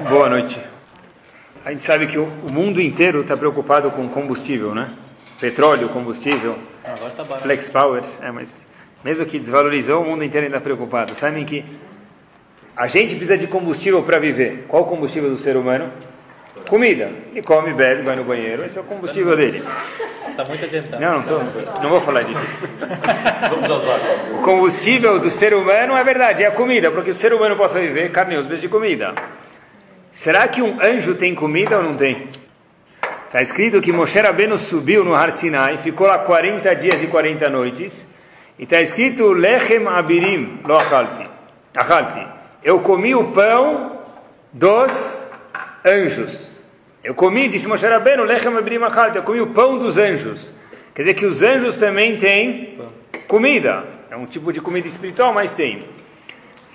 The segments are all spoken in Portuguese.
Boa noite. A gente sabe que o mundo inteiro está preocupado com combustível, né? Petróleo, combustível, Agora tá barato. flex power, é, mas mesmo que desvalorizou, o mundo inteiro ainda está preocupado. Sabem que a gente precisa de combustível para viver. Qual o combustível do ser humano? Comida. Ele come, bebe, vai no banheiro, esse é o combustível dele. Tá muito adiantado. Não, não, tô, não vou falar disso. Vamos. O combustível do ser humano é verdade, é a comida, porque o ser humano possa viver carne e de comida. Será que um anjo tem comida ou não tem? Está escrito que Moshe Rabbeinu subiu no Har Sinai, ficou lá 40 dias e 40 noites, e está escrito Lechem Abirim lo achalti. Achalti. Eu comi o pão dos anjos. Eu comi, disse Moshe Rabbeinu, Lechem Abirim achalti. Eu comi o pão dos anjos. Quer dizer que os anjos também têm comida. É um tipo de comida espiritual, mas tem.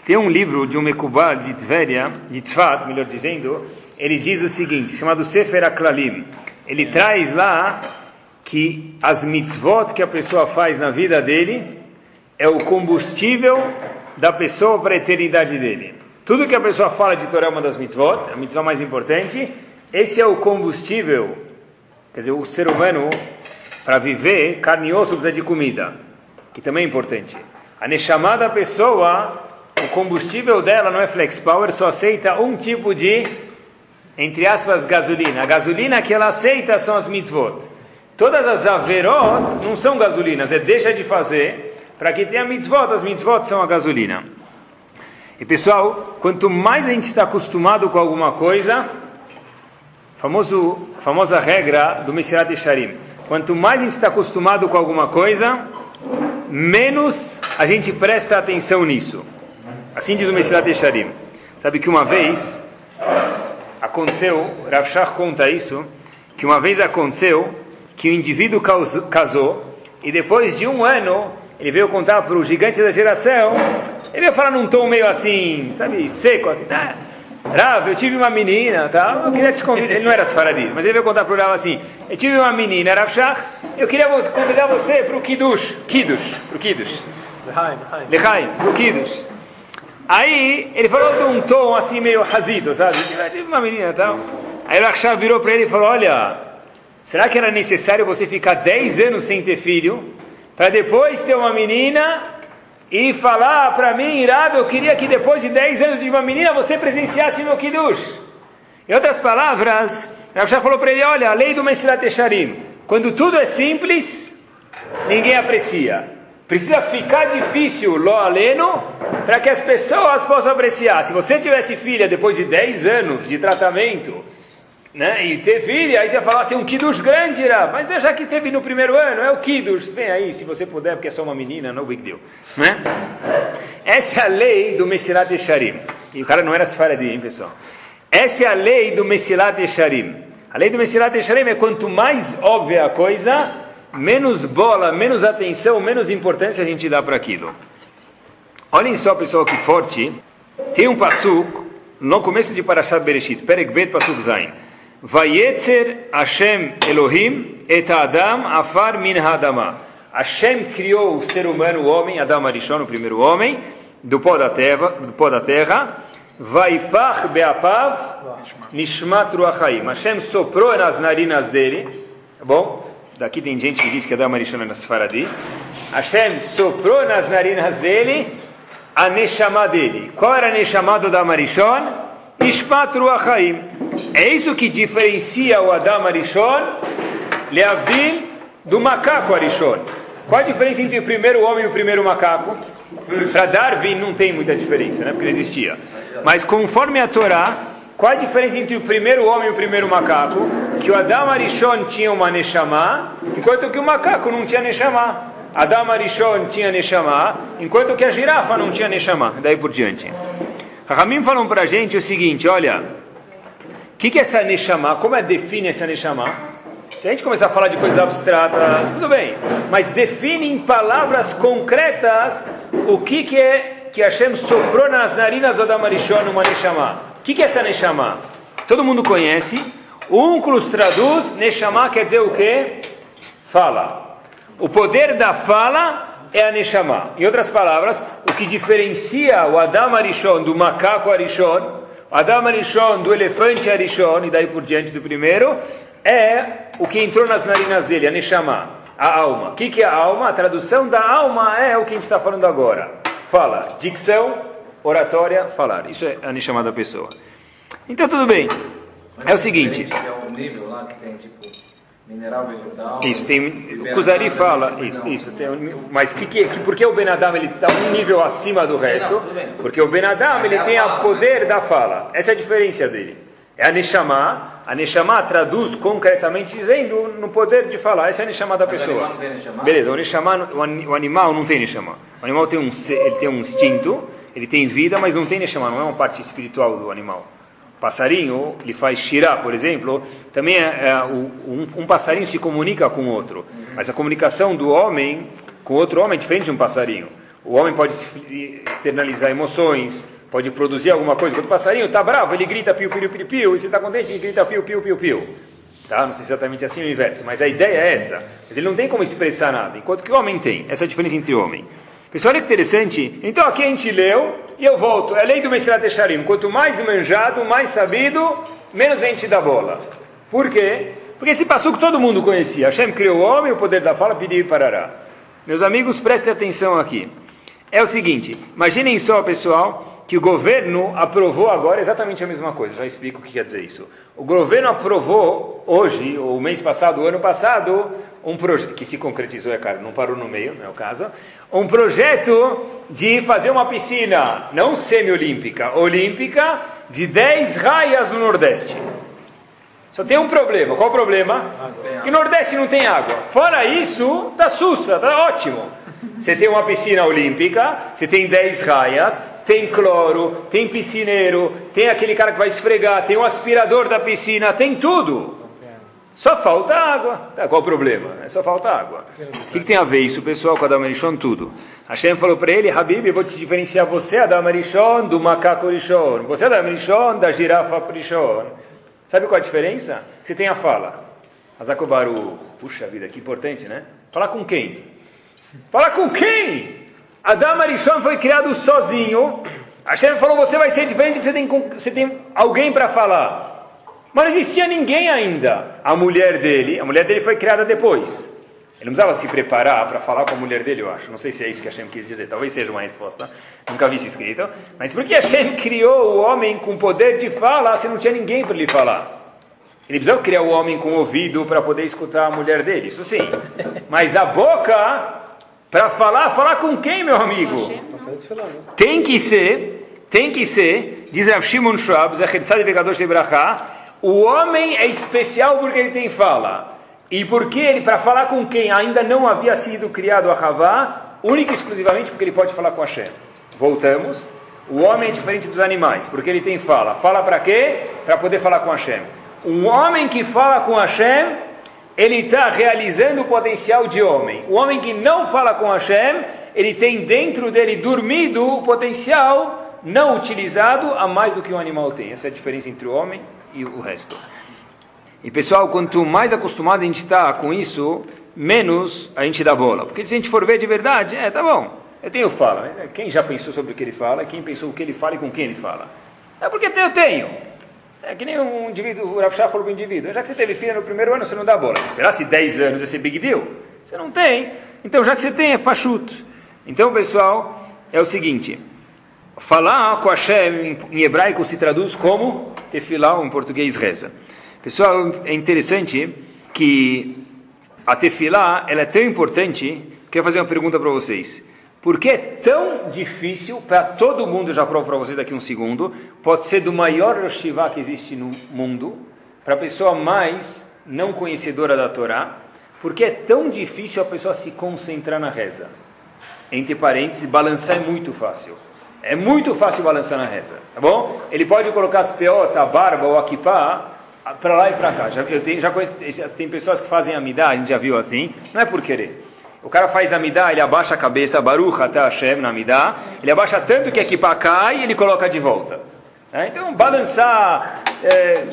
Tem um livro de um Mekubal de Tveria, de Tzfat, melhor dizendo, ele diz o seguinte, chamado Sefer Aklalim. Ele traz lá que as mitzvot que a pessoa faz na vida dele é o combustível da pessoa para a eternidade dele. Tudo que a pessoa fala de Torá é uma das mitzvot, a mitzvah mais importante, esse é o combustível, quer dizer, o ser humano, para viver, carne e osso precisa de comida, que também é importante. A Neshama pessoa, o combustível dela não é flex power, só aceita um tipo de, entre aspas, gasolina. A gasolina que ela aceita são as mitzvot. Todas as averot não são gasolinas, é deixa de fazer, para que tenha mitzvot, as mitzvot são a gasolina. E pessoal, quanto mais a gente está acostumado com alguma coisa, famoso, famosa regra do Mesirat Sharim, quanto mais a gente está acostumado com alguma coisa, menos a gente presta atenção nisso. Assim diz o Mesirat Sharim. Sabe que uma vez aconteceu, Rav Shach conta isso, que uma vez aconteceu que o indivíduo casou e depois de um ano ele veio contar para o gigante da geração, ele veio falar num tom meio assim, sabe, seco, assim, ah, Rav, eu tive uma menina, tá? eu queria te convidar, ele não era Sfaradi, mas ele veio contar para o Rav assim, eu tive uma menina, Rav Shach, eu queria convidar você para o Kiddush, Kiddush, para o Kiddush, Lehaim, Lehaim. Para o Kiddush. Aí ele falou de um tom assim meio razito, sabe? Tive uma menina e tal. Aí o virou para ele e falou, olha, será que era necessário você ficar 10 anos sem ter filho, para depois ter uma menina e falar para mim, Rav, eu queria que depois de 10 anos de uma menina você presenciasse meu Kiddush. Em outras palavras, Rav Shach falou para ele, olha, a lei do Mesilat Echarim, quando tudo é simples, ninguém aprecia. Precisa ficar difícil, lo aleno, para que as pessoas possam apreciar. Se você tivesse filha depois de 10 anos de tratamento, né, e ter filha, aí você fala, ah, tem um kiddush grande, Rav. mas já que teve no primeiro ano, é o kiddush, vem aí, se você puder, porque é só uma menina, no big deal. Né? Essa é a lei do Mesilat Echarim. E o cara não era Sfaradi, hein, pessoal? Essa é a lei do Mesilat Echarim. A lei do Mesilat Echarim é quanto mais óbvia a coisa, menos bola, menos atenção, menos importância a gente dá para aquilo. Olhem só, pessoal, que forte. Tem um pasuk no começo de Parashat Bereshit, Perek Bet Pasuk Zain. Vayetzer Hashem Elohim et Adam afar min hadama. Hashem criou o ser humano, o homem, Adam Arishon, o primeiro homem, do pó da terra, do pó da terra. Vaipach beapav nishmat ruachaim. Hashem soprou nas narinas dele, tá bom? Daqui tem gente que diz que Adam Arishon era Sfaradi. Hashem soprou nas narinas dele a Neshama dele. Qual era a Neshama do Adam Arishon? Ishmat Ruachaim. É isso que diferencia o Adam Arishon, Leavdil, do macaco Arishon. Qual a diferença entre o primeiro homem e o primeiro macaco? Para Darwin não tem muita diferença, né? porque não existia. Mas conforme a Torá, qual a diferença entre o primeiro homem e o primeiro macaco? Que o Adam Arishon tinha uma Neshama, enquanto que o macaco não tinha Neshama. Adam Arishon tinha Neshama, enquanto que a girafa não tinha Neshama. Daí por diante. Ramim falam para a gente o seguinte, olha, o que, que é essa Neshama? Como é define essa Neshama? Se a gente começar a falar de coisas abstratas, tudo bem, mas define em palavras concretas o que, que é que Hashem soprou nas narinas do Adam Arishon uma Neshama. O que, que é essa Neshama? Todo mundo conhece. O Unclus traduz, Neshama quer dizer o quê? Fala. O poder da fala é a Neshama. Em outras palavras, o que diferencia o Adam Arishon do macaco Arishon, Adam Arishon, do elefante Arishon, e daí por diante do primeiro, é o que entrou nas narinas dele, a Neshama, a alma. O que, que é a alma? A tradução da alma é o que a gente está falando agora. Fala, dicção, oratória, falar. Isso é a Neshama da pessoa. Então tudo bem. É o seguinte. É o nível lá que tem tipo mineral vegetal. Isso, tem, o Kuzari fala, isso, isso, tem, mas que, que, que, por que o Benadam ele está um nível acima do resto? Porque o Benadam ele tem o poder da fala, essa é a diferença dele. É a Neshama, a Neshama traduz concretamente dizendo no poder de falar, essa é a Neshama da pessoa. Beleza, o Neshama, o animal não tem Neshama. O animal tem um, ele tem um instinto, ele tem vida, mas não tem Neshama, não é uma parte espiritual do animal passarinho, ele faz shirá, por exemplo, também é, é, um, um, passarinho se comunica com outro. Mas a comunicação do homem com outro homem é diferente de um passarinho. O homem pode externalizar emoções, pode produzir alguma coisa. Quando o passarinho está bravo, ele grita piu, piu, piu, piu, e se está contente, ele grita piu, piu, piu, piu. Tá? Não sei se é exatamente assim o inverso, mas a ideia é essa. Mas ele não tem como expressar nada, enquanto que o homem tem. Essa é a diferença entre o homem. Pessoal, olha que interessante. Então aqui a gente leu e eu volto. É a lei do Mesirat Echarim. Quanto mais manjado, mais sabido, menos a gente dá bola. Por quê? Porque esse passou que todo mundo conhecia. Hashem criou o homem, o poder da fala, pediu e parará. Meus amigos, prestem atenção aqui. É o seguinte, imaginem só, pessoal, que o governo aprovou agora exatamente a mesma coisa. Já explico o que quer dizer isso. O governo aprovou hoje, ou mês passado, o ano passado, um projeto que se concretizou, é claro, não parou no meio, não é o caso, um projeto de fazer uma piscina, não semi-olímpica, olímpica, de 10 raias no Nordeste. Só tem um problema. Qual o problema? Que no Nordeste não tem água. Fora isso, tá sussa, tá ótimo. Você tem uma piscina olímpica, você tem 10 raias, tem cloro, tem piscineiro, tem aquele cara que vai esfregar, tem o um aspirador da piscina, tem tudo. Só falta água. Tá, qual o problema? É só falta água. O que, que, tem a ver isso, pessoal, com Adam Arishon? Tudo. Hashem falou para ele, Habib, eu vou te diferenciar você, Adam Arishon, do macaco Rishon. Você, Adam Arishon, da girafa Rishon. Sabe qual a diferença? Você tem a fala. Azakobaru. Puxa vida, que importante, né? Falar com quem? Falar com quem? Adam Arishon foi criado sozinho. Hashem falou, você vai ser diferente você tem, você tem alguém para falar. Mas não existia ninguém ainda. A mulher dele, a mulher dele foi criada depois. Ele não precisava se preparar para falar com a mulher dele, eu acho. Não sei se é isso que Hashem quis dizer. Talvez seja uma resposta. Nunca vi isso escrito. Mas por que Hashem criou o homem com poder de fala se não tinha ninguém para lhe falar? Ele precisava criar o homem com ouvido para poder escutar a mulher dele, isso sim. Mas a boca, para falar, falar com quem, meu amigo? Tem que ser, tem que ser, diz Rav Shimon Schwab, Zecher Tzadi Vegadosh Lebrachá, o homem é especial porque ele tem fala. E porque ele, para falar com quem ainda não havia sido criado a Havá, única e exclusivamente porque ele pode falar com Hashem. Voltamos. O homem é diferente dos animais, porque ele tem fala. Fala para quê? Para poder falar com Hashem. Um homem que fala com Hashem, ele está realizando o potencial de homem. O homem que não fala com Hashem, ele tem dentro dele dormido o potencial não utilizado a mais do que um animal tem. Essa é a diferença entre o homem e o resto. E pessoal, quanto mais acostumado a gente está com isso, menos a gente dá bola. Porque se a gente for ver de verdade, é, tá bom, eu tenho fala. Quem já pensou sobre o que ele fala, quem pensou o que ele fala e com quem ele fala. É porque eu tenho. É que nem um indivíduo, o Rav falou para o indivíduo, já que você teve filha no primeiro ano, você não dá bola. Se esperasse 10 anos, ser big deal. Você não tem. Então, já que você tem, é pachuto. Então, pessoal, é o seguinte. Falar com Hashem em hebraico se traduz como tefilá, em português reza. Pessoal, é interessante que a tefilá ela é tão importante. Quero fazer uma pergunta para vocês. Por que é tão difícil para todo mundo, já provo para vocês daqui um segundo, pode ser do maior Roshivá que existe no mundo, para a pessoa mais não conhecedora da Torá, porque é tão difícil a pessoa se concentrar na reza? Entre parênteses, balançar é muito fácil. É muito fácil balançar na reza, tá bom? Ele pode colocar as peotas, a barba ou a para lá e para cá. Já, eu tenho, já conheço, tem pessoas que fazem amidá, a gente já viu assim, não é por querer. O cara faz amidá, ele abaixa a cabeça, Baruch até Hashem na amidá, ele abaixa tanto que a kippah cai e ele coloca de volta. É, então, balançar, é,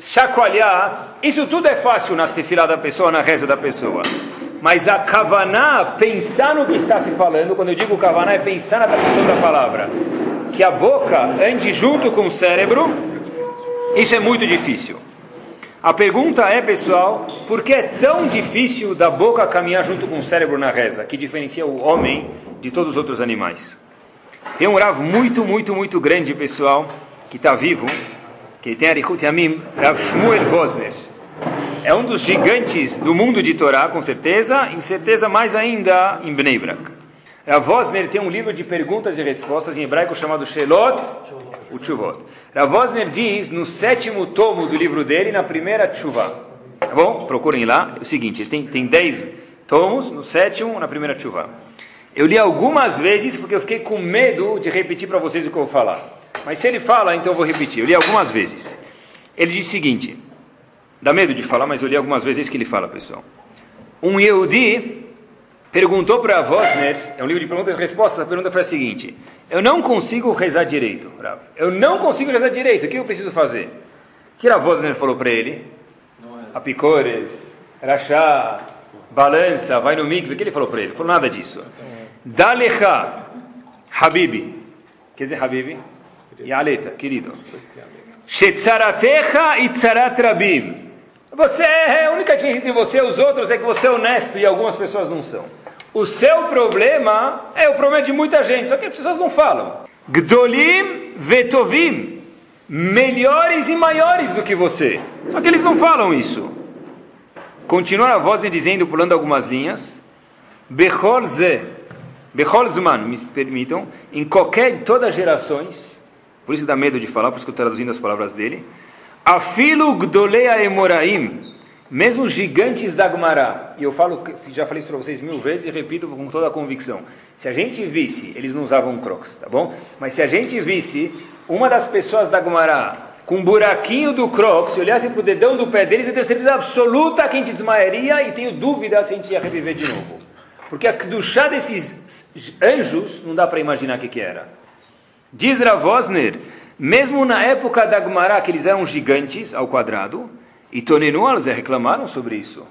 chacoalhar, isso tudo é fácil na tefilá da pessoa, na reza da pessoa. Mas a kavaná, pensar no que está se falando, quando eu digo kavaná, é pensar na tradução da palavra. que a boca ande junto com o cérebro, isso é muito difícil. A pergunta é, pessoal, por que é tão difícil da boca caminhar junto com o cérebro na reza, que diferencia o homem de todos os outros animais? Tem um Rav muito, muito, muito grande, pessoal, que está vivo, que tem Arichut Yamim, Rav Shmuel Vosner. É um dos gigantes do mundo de Torá, com certeza, em certeza mais ainda em Bnei Brak. Rav Vosner tem um livro de perguntas e respostas em hebraico chamado Shelot Uchuvot. Rav Vosner diz, no sétimo tomo do livro dele, na primeira chuva. Tá bom? Procurem lá. É o seguinte, ele tem, tem dez tomos, no sétimo, na primeira chuva. Eu li algumas vezes porque eu fiquei com medo de repetir para vocês o que eu vou falar. Mas se ele fala, então eu vou repetir. Eu li algumas vezes. Ele diz o seguinte: dá medo de falar, mas eu li algumas vezes que ele fala, pessoal. Um Yehudi perguntou para Vosner, é um livro de perguntas e respostas, a pergunta foi a seguinte: Eu não consigo rezar direito, Rav. Eu não consigo rezar direito, o que eu preciso fazer? O que a Vosner falou para ele? Apicores, rachá, balança, vai no mikve, o que ele falou para ele? Ele falou nada disso. Dalecha, Habibi. Quer dizer, Habibi? Yaleta, querido. Shetzaratecha e tzarat rabim. Você é a única diferença entre você e os outros é que você é honesto e algumas pessoas não são. O seu problema é o problema de muita gente, só que as pessoas não falam. Gdolim vetovim. Melhores e maiores do que você. Só que eles não falam isso. Continua a voz dizendo, pulando algumas linhas. Bechol ze Bechol Zman, me permitam, em qualquer, todas as gerações, por isso dá medo de falar, por isso que eu estou traduzindo as palavras dele, Afilu Gdolea Emoraim, mesmo os gigantes da Gmará, e eu falo, já falei isso para vocês mil vezes e repito com toda a convicção, se a gente visse, eles não usavam crocs, tá bom? Mas se a gente visse uma das pessoas da Gmará com um buraquinho do crocs, se olhasse para o dedão do pé deles, eu tenho certeza absoluta que a gente desmaiaria e tenho dúvida se a gente ia reviver de novo. Porque a chá desses anjos não dá para imaginar o que, que era. Diz Ravosner, mesmo na época da Gemara, que eles eram gigantes ao quadrado, e Tonenuals reclamaram sobre isso.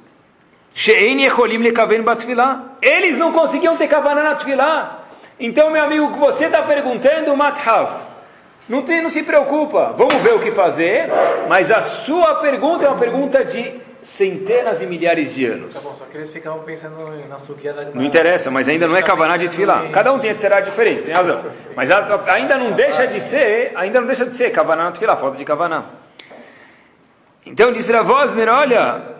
Eles não conseguiam ter kavaná na tefilá. Então, meu amigo, que você está perguntando, Mathaf, não, tem, não se preocupa, vamos ver o que fazer, mas a sua pergunta é uma pergunta de centenas e milhares de anos. Tá bom, só que eles ficavam pensando na suquia da Não interessa, mas ainda não é Kavaná de Tfilá. Cada um tem de será diferente, tem razão. Mas ainda não deixa de ser, ainda não deixa de ser Kavaná de Tfilá, falta de Kavaná. Então disse Ravosner, olha,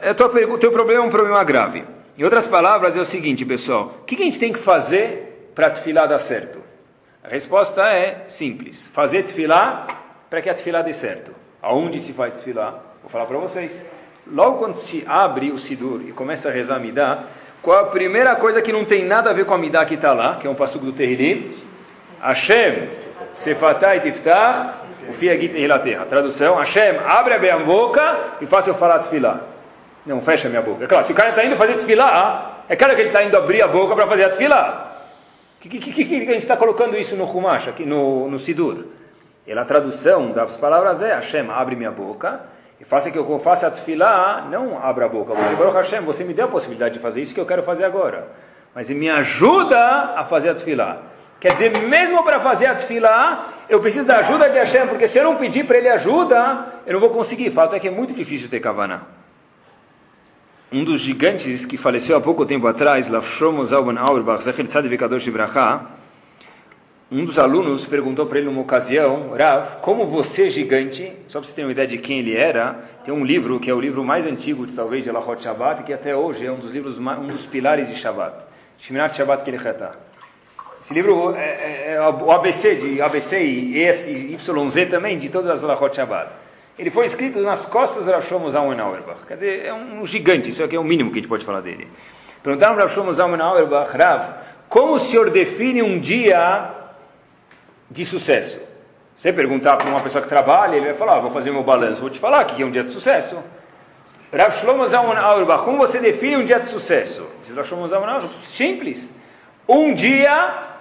o teu problema é um problema grave. Em outras palavras, é o seguinte, pessoal, o que a gente tem que fazer para Tfilá dar certo? A resposta é simples, fazer Tfilá para que a Tfilá dê certo. Aonde se faz Tfilá? Vou falar para vocês. Logo quando se abre o Sidur e começa a rezar a Midah, qual a primeira coisa que não tem nada a ver com a Midah que está lá, que é um passuco do Terrilim? Hashem, Sefatai Tiftach, o Fiagit terra. Tradução, Hashem, abre a minha boca e faça eu falar tefilá. Não, fecha a minha boca. É claro, se o cara está indo fazer tefilá, é claro que ele está indo abrir a boca para fazer a tefilá. Que, que, que, que, a gente está colocando isso no Humash, aqui no, no Sidur? A tradução das palavras é Hashem, abre minha boca e faça que eu faça a tefilá, não abra a boca. Baruch Hashem, você me deu a possibilidade de fazer isso que eu quero fazer agora. Mas me ajuda a fazer a tefilá. Quer dizer, mesmo para fazer a tefilá, eu preciso da ajuda de Hashem, porque se eu não pedir para ele ajuda, eu não vou conseguir. Fato é que é muito difícil ter kavaná. Um dos gigantes que faleceu há pouco tempo atrás, Lafshom Zalban Auerbach, Zecher Tzad Vikadosh Ibrahá, um dos alunos perguntou para ele numa ocasião, Rav, como você gigante, só para você ter uma ideia de quem ele era, tem um livro que é o livro mais antigo, talvez, de Lahot Shabbat, que até hoje é um dos livros, um dos pilares de Shabbat, Shminat Shabbat Kelichetah. Esse livro é, é, é, o ABC de ABC e EF, e YZ também, de todas as Lahot Shabbat. Ele foi escrito nas costas do Rav Shlomo Zalman Auerbach. Quer dizer, é um gigante, isso aqui é o mínimo que a gente pode falar dele. Perguntaram para Rav Shlomo Zalman Auerbach, Rav, como o senhor define um dia de sucesso. Você perguntar para uma pessoa que trabalha, ele vai falar, ah, vou fazer meu balanço, vou te falar que é um dia de sucesso. Rav Shlomo Zalman Auerbach, como você define um dia de sucesso? Diz Rav Shlomo Zalman Auerbach, simples. Um dia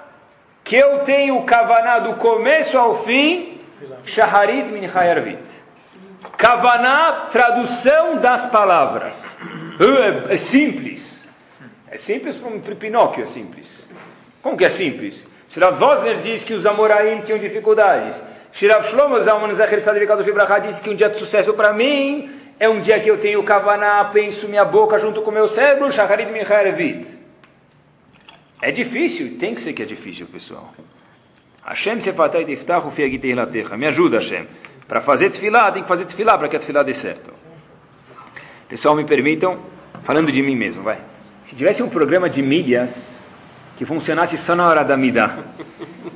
que eu tenho Kavaná do começo ao fim, Shaharit Min Hayarvit. Kavaná, tradução das palavras. É, é simples. É simples para um Pinóquio, é simples. Como que é simples? Shirav Vosner diz que os Amoraim tinham dificuldades. Shirav Shlomo Zalman Zecher Tzadikadosh Ibrahá disse que um dia de sucesso para mim é um dia que eu tenho kavaná, penso minha boca junto com meu cérebro, Shacharit Minchaerevit. É difícil, tem que ser que é difícil, pessoal. Hashem sefatai tiftachu fiagitei latecha. Me ajuda, Hashem. Para fazer tefilá, tem que fazer tefilá para que a tefilá dê certo. Pessoal, me permitam, falando de mim mesmo, vai. Se tivesse um programa de milhas que funcionasse só na hora da midá,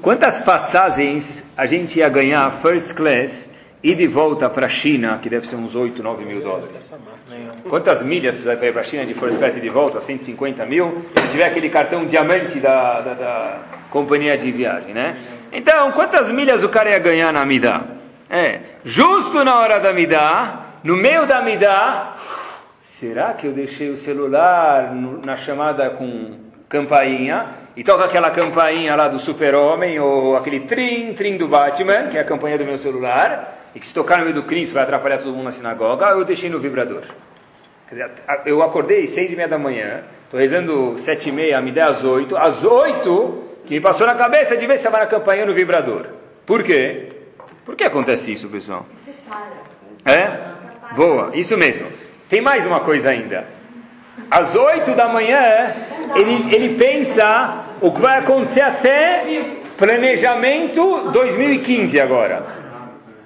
quantas passagens a gente ia ganhar first class e de volta para a China, que deve ser uns 8, 9 mil dólares? Quantas milhas precisa ir para a China de first class e de volta? 150 mil? Se tiver aquele cartão diamante da, da, da companhia de viagem, né? Então, quantas milhas o cara ia ganhar na midá? É, justo na hora da midá, no meio da midá, será que eu deixei o celular no, na chamada com campainha e toca aquela campainha lá do super-homem ou aquele trim, trim do Batman, que é a campanha do meu celular, e que se tocar no meio do Cristo vai atrapalhar todo mundo na sinagoga, eu deixei no vibrador. Quer dizer, eu acordei seis e meia da manhã, estou rezando sete e meia, me dê às oito, às oito, que me passou na cabeça de ver se estava na campainha no vibrador. Por quê? Por que acontece isso, pessoal? É? Boa, isso mesmo. Tem mais uma coisa ainda. Às oito da manhã, ele, ele pensa o que vai acontecer até planejamento 2015 agora.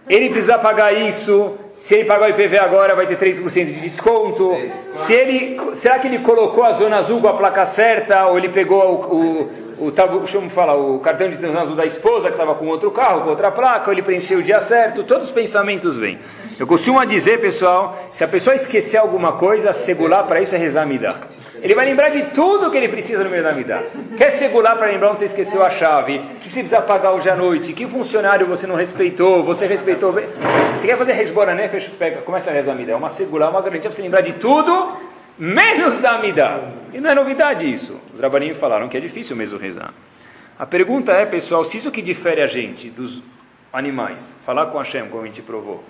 Ele precisa pagar isso. Se ele pagar o IPV agora, vai ter 3% de desconto. Se ele, será que ele colocou a zona azul com a placa certa? Ou ele pegou o, o, o, eu falar, o cartão de zona azul da esposa, que estava com outro carro, com outra placa? Ou ele preencheu o dia certo? Todos os pensamentos vêm. Eu costumo dizer, pessoal, se a pessoa esquecer alguma coisa, segurar para isso é rezar midá. Ele vai lembrar de tudo que ele precisa no meio da midá. Quer segurar para lembrar onde você esqueceu a chave? O que você precisa pagar hoje à noite? Que funcionário você não respeitou? Você respeitou? Você quer fazer resbora nefesh? Pega, começa a rezar midá. É uma segurar, uma garantia para você lembrar de tudo, menos da midá. E não é novidade isso. Os rabanim falaram que é difícil mesmo rezar. A pergunta é, pessoal, se isso que difere a gente dos animais, falar com Hashem, como a gente provou,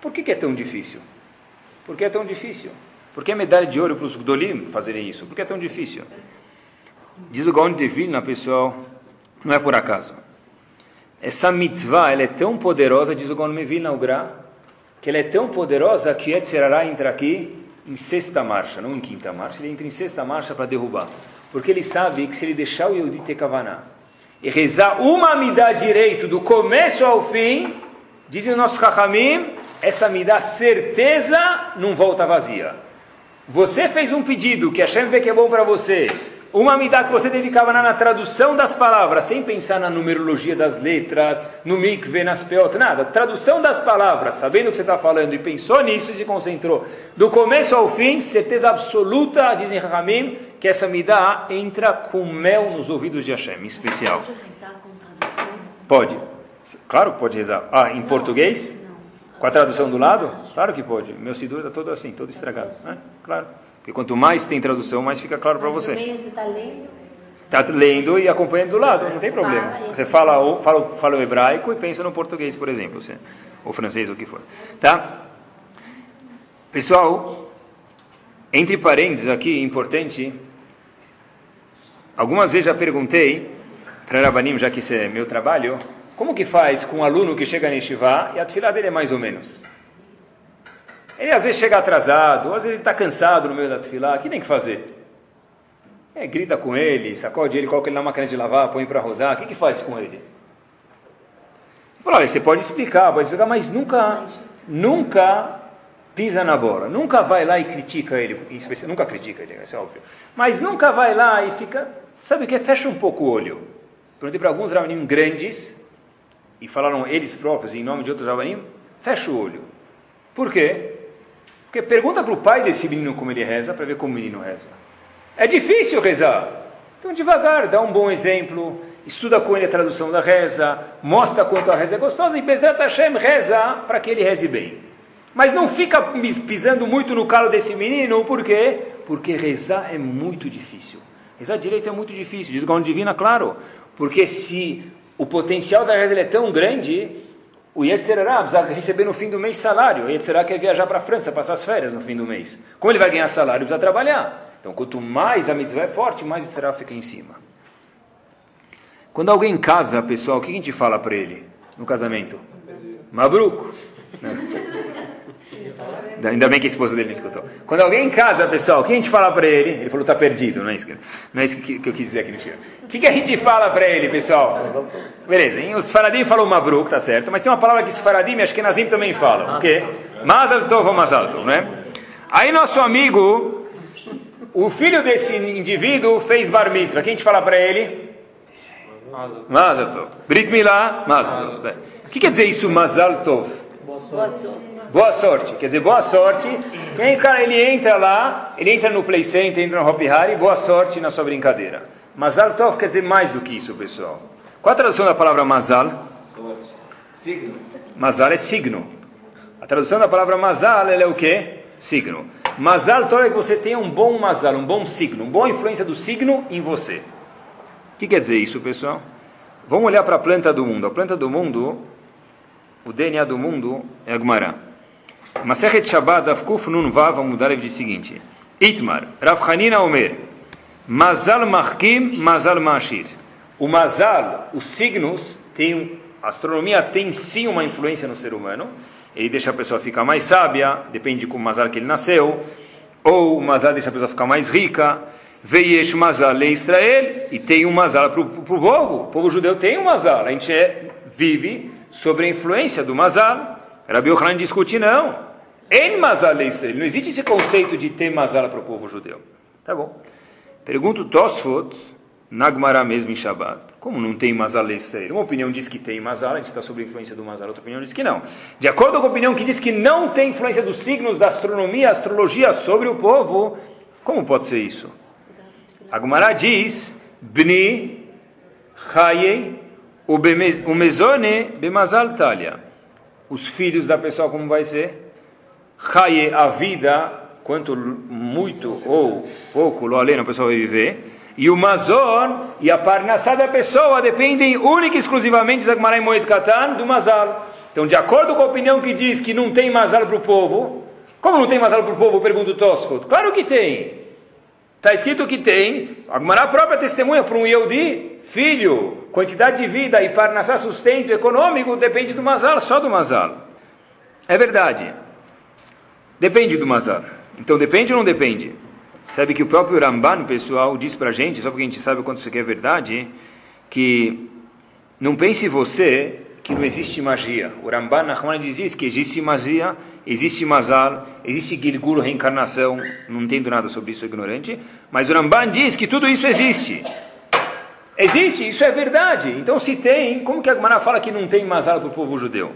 por que, que é tão difícil? Por que é tão difícil? Por que medalha de ouro para os Gdolim fazerem isso? Por que é tão difícil? Diz o Gaon de Vilna, pessoal, não é por acaso. Essa mitzvah, ela é tão poderosa, diz o Gaon de Vilna, o Gra, que ela é tão poderosa que Yetzirará entra aqui em sexta marcha, não em quinta marcha, ele entra em sexta marcha para derrubar. Porque ele sabe que se ele deixar o Yehudi ter e rezar uma midá direito do começo ao fim, dizem os nossos Chachamim, essa me dá certeza não volta vazia. Você fez um pedido que Hashem vê que é bom para você, uma midá que você deve cavanar na tradução das palavras, sem pensar na numerologia das letras, no mikve, nas peot, nada. Tradução das palavras, sabendo o que você está falando e pensou nisso e se concentrou. Do começo ao fim, certeza absoluta, dizem Rahamim, que essa midá entra com mel nos ouvidos de Hashem, em especial. Pode. Claro que pode rezar. Ah, em português? Com a tradução do lado? Claro que pode. Meu Sidur está todo assim, todo estragado. Né? Claro. Porque quanto mais tem tradução, mais fica claro para você. você está lendo? Está lendo e acompanhando do lado, não tem problema. Você fala o, fala, fala o hebraico e pensa no português, por exemplo, você, ou francês, ou o que for. Tá? Pessoal, entre parênteses aqui, importante, algumas vezes já perguntei para Rabanim, já que isso é meu trabalho, como que faz com um aluno que chega em Shivá e a tefilá dele é mais ou menos? Ele às vezes chega atrasado, às vezes ele está cansado no meio da tefilá, o que tem que fazer? É, grita com ele, sacode ele, coloca ele na máquina de lavar, põe para rodar, o que, que faz com ele? Fala, olha, você pode explicar, pode explicar, mas nunca, nunca pisa na bola, nunca vai lá e critica ele, nunca critica ele, isso é óbvio, mas nunca vai lá e fica, sabe o que? Fecha um pouco o olho. Perguntei para alguns ravanim grandes, e falaram eles próprios, em nome de outros ravanim, fecha o olho. Por quê? Porque pergunta para o pai desse menino como ele reza, para ver como o menino reza. É difícil rezar. Então, devagar, dá um bom exemplo, estuda com ele a tradução da reza, mostra quanto a reza é gostosa e Bezerra Hashem reza para que ele reze bem. Mas não fica pisando muito no calo desse menino, por quê? Porque rezar é muito difícil. Rezar direito é muito difícil, diz Gaon Divina, claro. Porque se o potencial da reza é tão grande, o Yetzerará precisa receber no fim do mês salário. O Yetzerará quer viajar para a França, passar as férias no fim do mês. Como ele vai ganhar salário? Precisa trabalhar. Então, quanto mais a mitzvah é forte, mais o fica em cima. Quando alguém casa, pessoal, o que a gente fala para ele no casamento? Mabruco. Ainda bem que a esposa dele me escutou. Quando alguém casa, pessoal, o que a gente fala para ele? Ele falou, está perdido, não é isso, que, não é isso que, que eu quis dizer aqui no Chile. O que, que a gente fala para ele, pessoal? Beleza, hein? os Faradim falam Mabruk, tá certo, mas tem uma palavra que os Faradim e Ashkenazim também falam. O quê? Mazal Tov ou Mazal Tov, né? Aí nosso amigo, o filho desse indivíduo fez Bar Mitzvah. O que a gente fala para ele? Mazal Tov. Brit Milá, Mazal Tov. O que quer dizer isso, Mazal Tov? Boa sorte. Quer dizer, boa sorte. Quem cara ele entra lá, ele entra no Play Center, entra no Hop Hari, boa sorte na sua brincadeira. Mazal Tov quer dizer mais do que isso, pessoal. Qual a tradução da palavra Mazal? Signo. Mazal é signo. A tradução da palavra Mazal ela é o quê? Signo. Mazal Tov é que você tenha um bom Mazal, um bom signo, uma boa influência do signo em você. O que quer dizer isso, pessoal? Vamos olhar para a planta do mundo. A planta do mundo, o DNA do mundo é a Gemara. Masechet Shabbat Avkuf Nun Vav, vamos mudar ele de seguinte. Itmar, Rav Hanina Omer, Mazal Mahkim, Mazal Mashir. O Mazal, os signos, tem, a astronomia tem sim uma influência no ser humano. Ele deixa a pessoa ficar mais sábia, depende de como Mazal que ele nasceu. Ou o Mazal deixa a pessoa ficar mais rica. Veiesh Mazal le Israel, e tem um Mazal para o povo. O povo judeu tem um Mazal. A gente é, vive sobre a influência do Mazal. Rabi Yochanan discute, não. Em Mazal. Não existe esse conceito de ter Mazal para o povo judeu. Tá bom. Pergunto Tosfot, Nagmará mesmo em Shabbat. Como não tem Mazal? Uma opinião diz que tem Mazal, a gente está sob a influência do Mazal. Outra opinião diz que não. De acordo com a opinião que diz que não tem influência dos signos da astronomia, astrologia sobre o povo, como pode ser isso? Agmará diz, Bni, Chayei, o Mezone, Bemazal Talia os filhos da pessoa como vai ser? Chaye, a vida, quanto muito ou pouco, lo além a pessoa vai viver. E o Mazon e a Parnassá da pessoa dependem única e exclusivamente, Zagmarai Moed Katan, do Mazal. Então, de acordo com a opinião que diz que não tem Mazal para o povo, como não tem Mazal para o povo, pergunta o Tosfot. Claro que tem. Está escrito que tem. A própria testemunha para um Yehudi, filho, quantidade de vida e parnassá sustento econômico depende do Mazal, só do Mazal. É verdade. Depende do Mazal. Então depende ou não depende? Sabe que o próprio Ramban, pessoal, diz para a gente, só porque a gente sabe o quanto isso aqui é verdade, que não pense você que não existe magia. O Ramban Nachman diz que existe magia, existe Mazal, existe Gilgul, reencarnação, não entendo nada sobre isso, ignorante, mas o Ramban diz que tudo isso existe. Existe, isso é verdade. Então se tem, como que a Gemara fala que não tem Mazal para o povo judeu?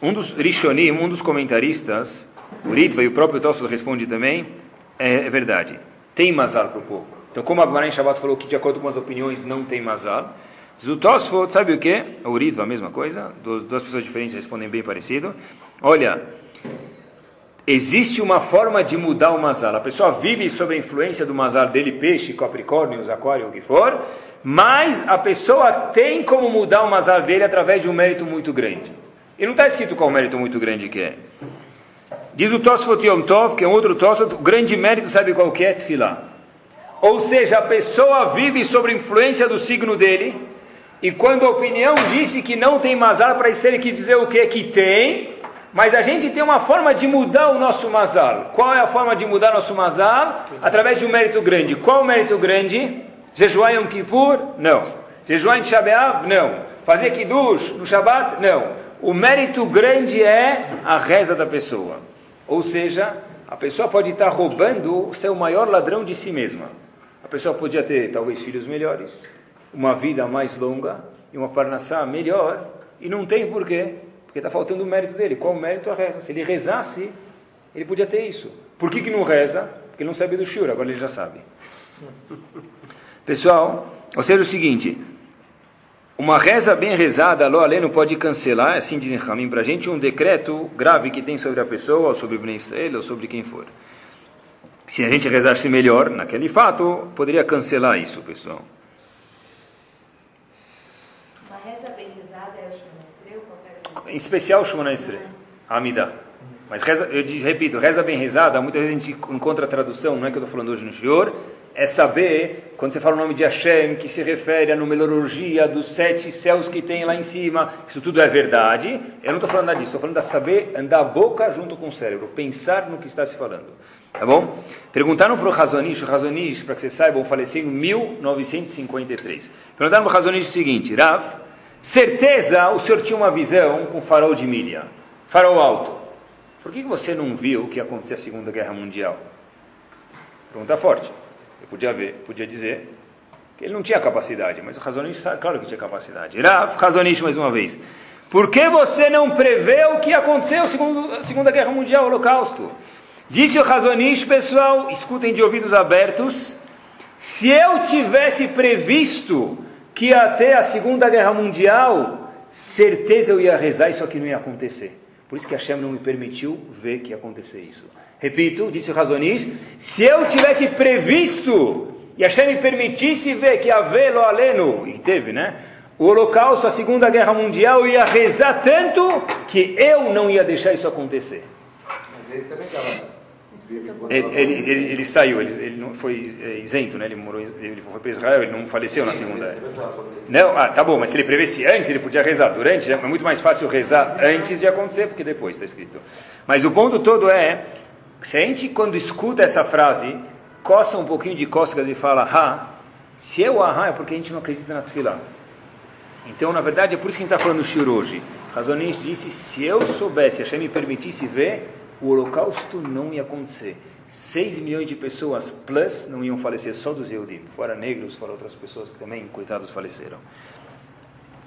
Um dos Rishonim, um dos comentaristas, o Ritva e o próprio Tosso responde também, é, é verdade. Tem Mazal para o povo. Então como a Gemara em Shabbat falou que de acordo com as opiniões não tem Mazal, Diz o Tosfot, sabe o que? O a mesma coisa, duas, pessoas diferentes respondem bem parecido. Olha, existe uma forma de mudar o Mazal. A pessoa vive sob a influência do Mazal dele, peixe, capricórnio, aquário, o que for, mas a pessoa tem como mudar o Mazal dele através de um mérito muito grande. E não está escrito qual mérito muito grande que é. Diz o Tosfot Yom Tov, que é um outro Tosfot, o grande mérito sabe qual que é? Tfilah. Ou seja, a pessoa vive sob influência do signo dele, e quando a opinião disse que não tem mazal para Esther, quis dizer o que? Que tem, mas a gente tem uma forma de mudar o nosso mazal. Qual é a forma de mudar nosso mazal? Através de um mérito grande. Qual o mérito grande? Jejuar Yom Kippur? Não. Jejuar em Shabeav? Não. Fazer Kiddush no Shabat? Não. O mérito grande é a reza da pessoa. Ou seja, a pessoa pode estar roubando ser o maior ladrão de si mesma. A pessoa podia ter talvez filhos melhores, uma vida mais longa e uma parnassá melhor, e não tem por quê? Porque está faltando o mérito dele. Qual o mérito? A reza. Se ele rezasse, ele podia ter isso. Por que, que não reza? Porque ele não sabia do shur, agora ele já sabe. Pessoal, ou seja, o seguinte, uma reza bem rezada, Alô não pode cancelar, assim dizem Ramim para a gente, um decreto grave que tem sobre a pessoa, ou sobre o Israel, ou sobre quem for. Se a gente rezasse melhor naquele fato, poderia cancelar isso, pessoal. Em especial Estre, Amida. Mas reza, eu repito, reza bem rezada, muitas vezes a gente encontra a tradução, não é que eu estou falando hoje no Shior, é saber, quando você fala o nome de Hashem, que se refere à numerologia dos sete céus que tem lá em cima, isso tudo é verdade. Eu não estou falando nada disso, estou falando de saber andar a boca junto com o cérebro, pensar no que está se falando. Tá bom? Perguntaram para o Razonish, o Razonish, para que vocês saibam, faleceu em 1953. Perguntaram para o Razonish o seguinte, Rav, certeza o senhor tinha uma visão com farol de milha, farol alto. Por que você não viu o que aconteceu na Segunda Guerra Mundial? Pergunta forte. Eu podia ver, podia dizer que ele não tinha capacidade, mas o Razonish sabe, claro que tinha capacidade. Rav, Razonish mais uma vez. Por que você não prevê o que aconteceu na Segunda Guerra Mundial, o Holocausto? Disse o Razonish, pessoal, escutem de ouvidos abertos. Se eu tivesse previsto que ter a Segunda Guerra Mundial, certeza eu ia rezar e isso aqui não ia acontecer. Por isso que Hashem não me permitiu ver que ia acontecer isso. Repito, disse o Razonish, se eu tivesse previsto e Hashem me permitisse ver que haver lo aleno, e teve, né? O Holocausto, a Segunda Guerra Mundial, eu ia rezar tanto que eu não ia deixar isso acontecer. Mas ele também estava. Ele, ele, ele, ele saiu, ele, não foi é, isento, né? Ele morou, ele foi para Israel, ele não faleceu na segunda. Não, ah, tá bom, mas se ele prevesse antes, ele podia rezar durante. É muito mais fácil rezar antes de acontecer, porque depois está escrito. Mas o ponto todo é, se a gente quando escuta essa frase, coça um pouquinho de cócegas e fala, ha, se é o ahá é porque a gente não acredita na tefilá. Então, na verdade, é por isso que a gente está falando do shur hoje. Razonista disse, se eu soubesse, a Hashem me permitisse ver, o holocausto não ia acontecer. 6 milhões de pessoas plus não iam falecer só dos Yehudim, fora negros, fora outras pessoas que também, coitados, faleceram.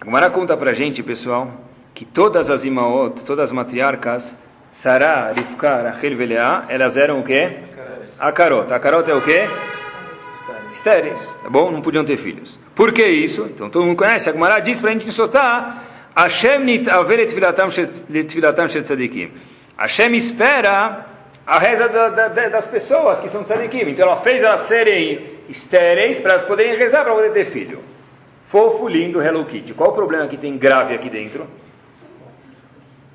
A Gemara conta pra gente, pessoal, que todas as imaot, todas as matriarcas, Sarah, Rivka, Rachel Veleá, elas eram o quê? Akarot. Akarot é o quê? Estéreis, tá bom? Não podiam ter filhos. Por que isso? Então todo mundo conhece. A Gemara diz pra gente soltar Hashem nit aver et tfilatam shel tzadikim. Hashem espera a reza da, da, das pessoas que são tzadikim. Então ela fez elas serem estéreis para elas poderem rezar para poder ter filho. Fofo, lindo, Hello Kitty. Qual o problema que tem grave aqui dentro?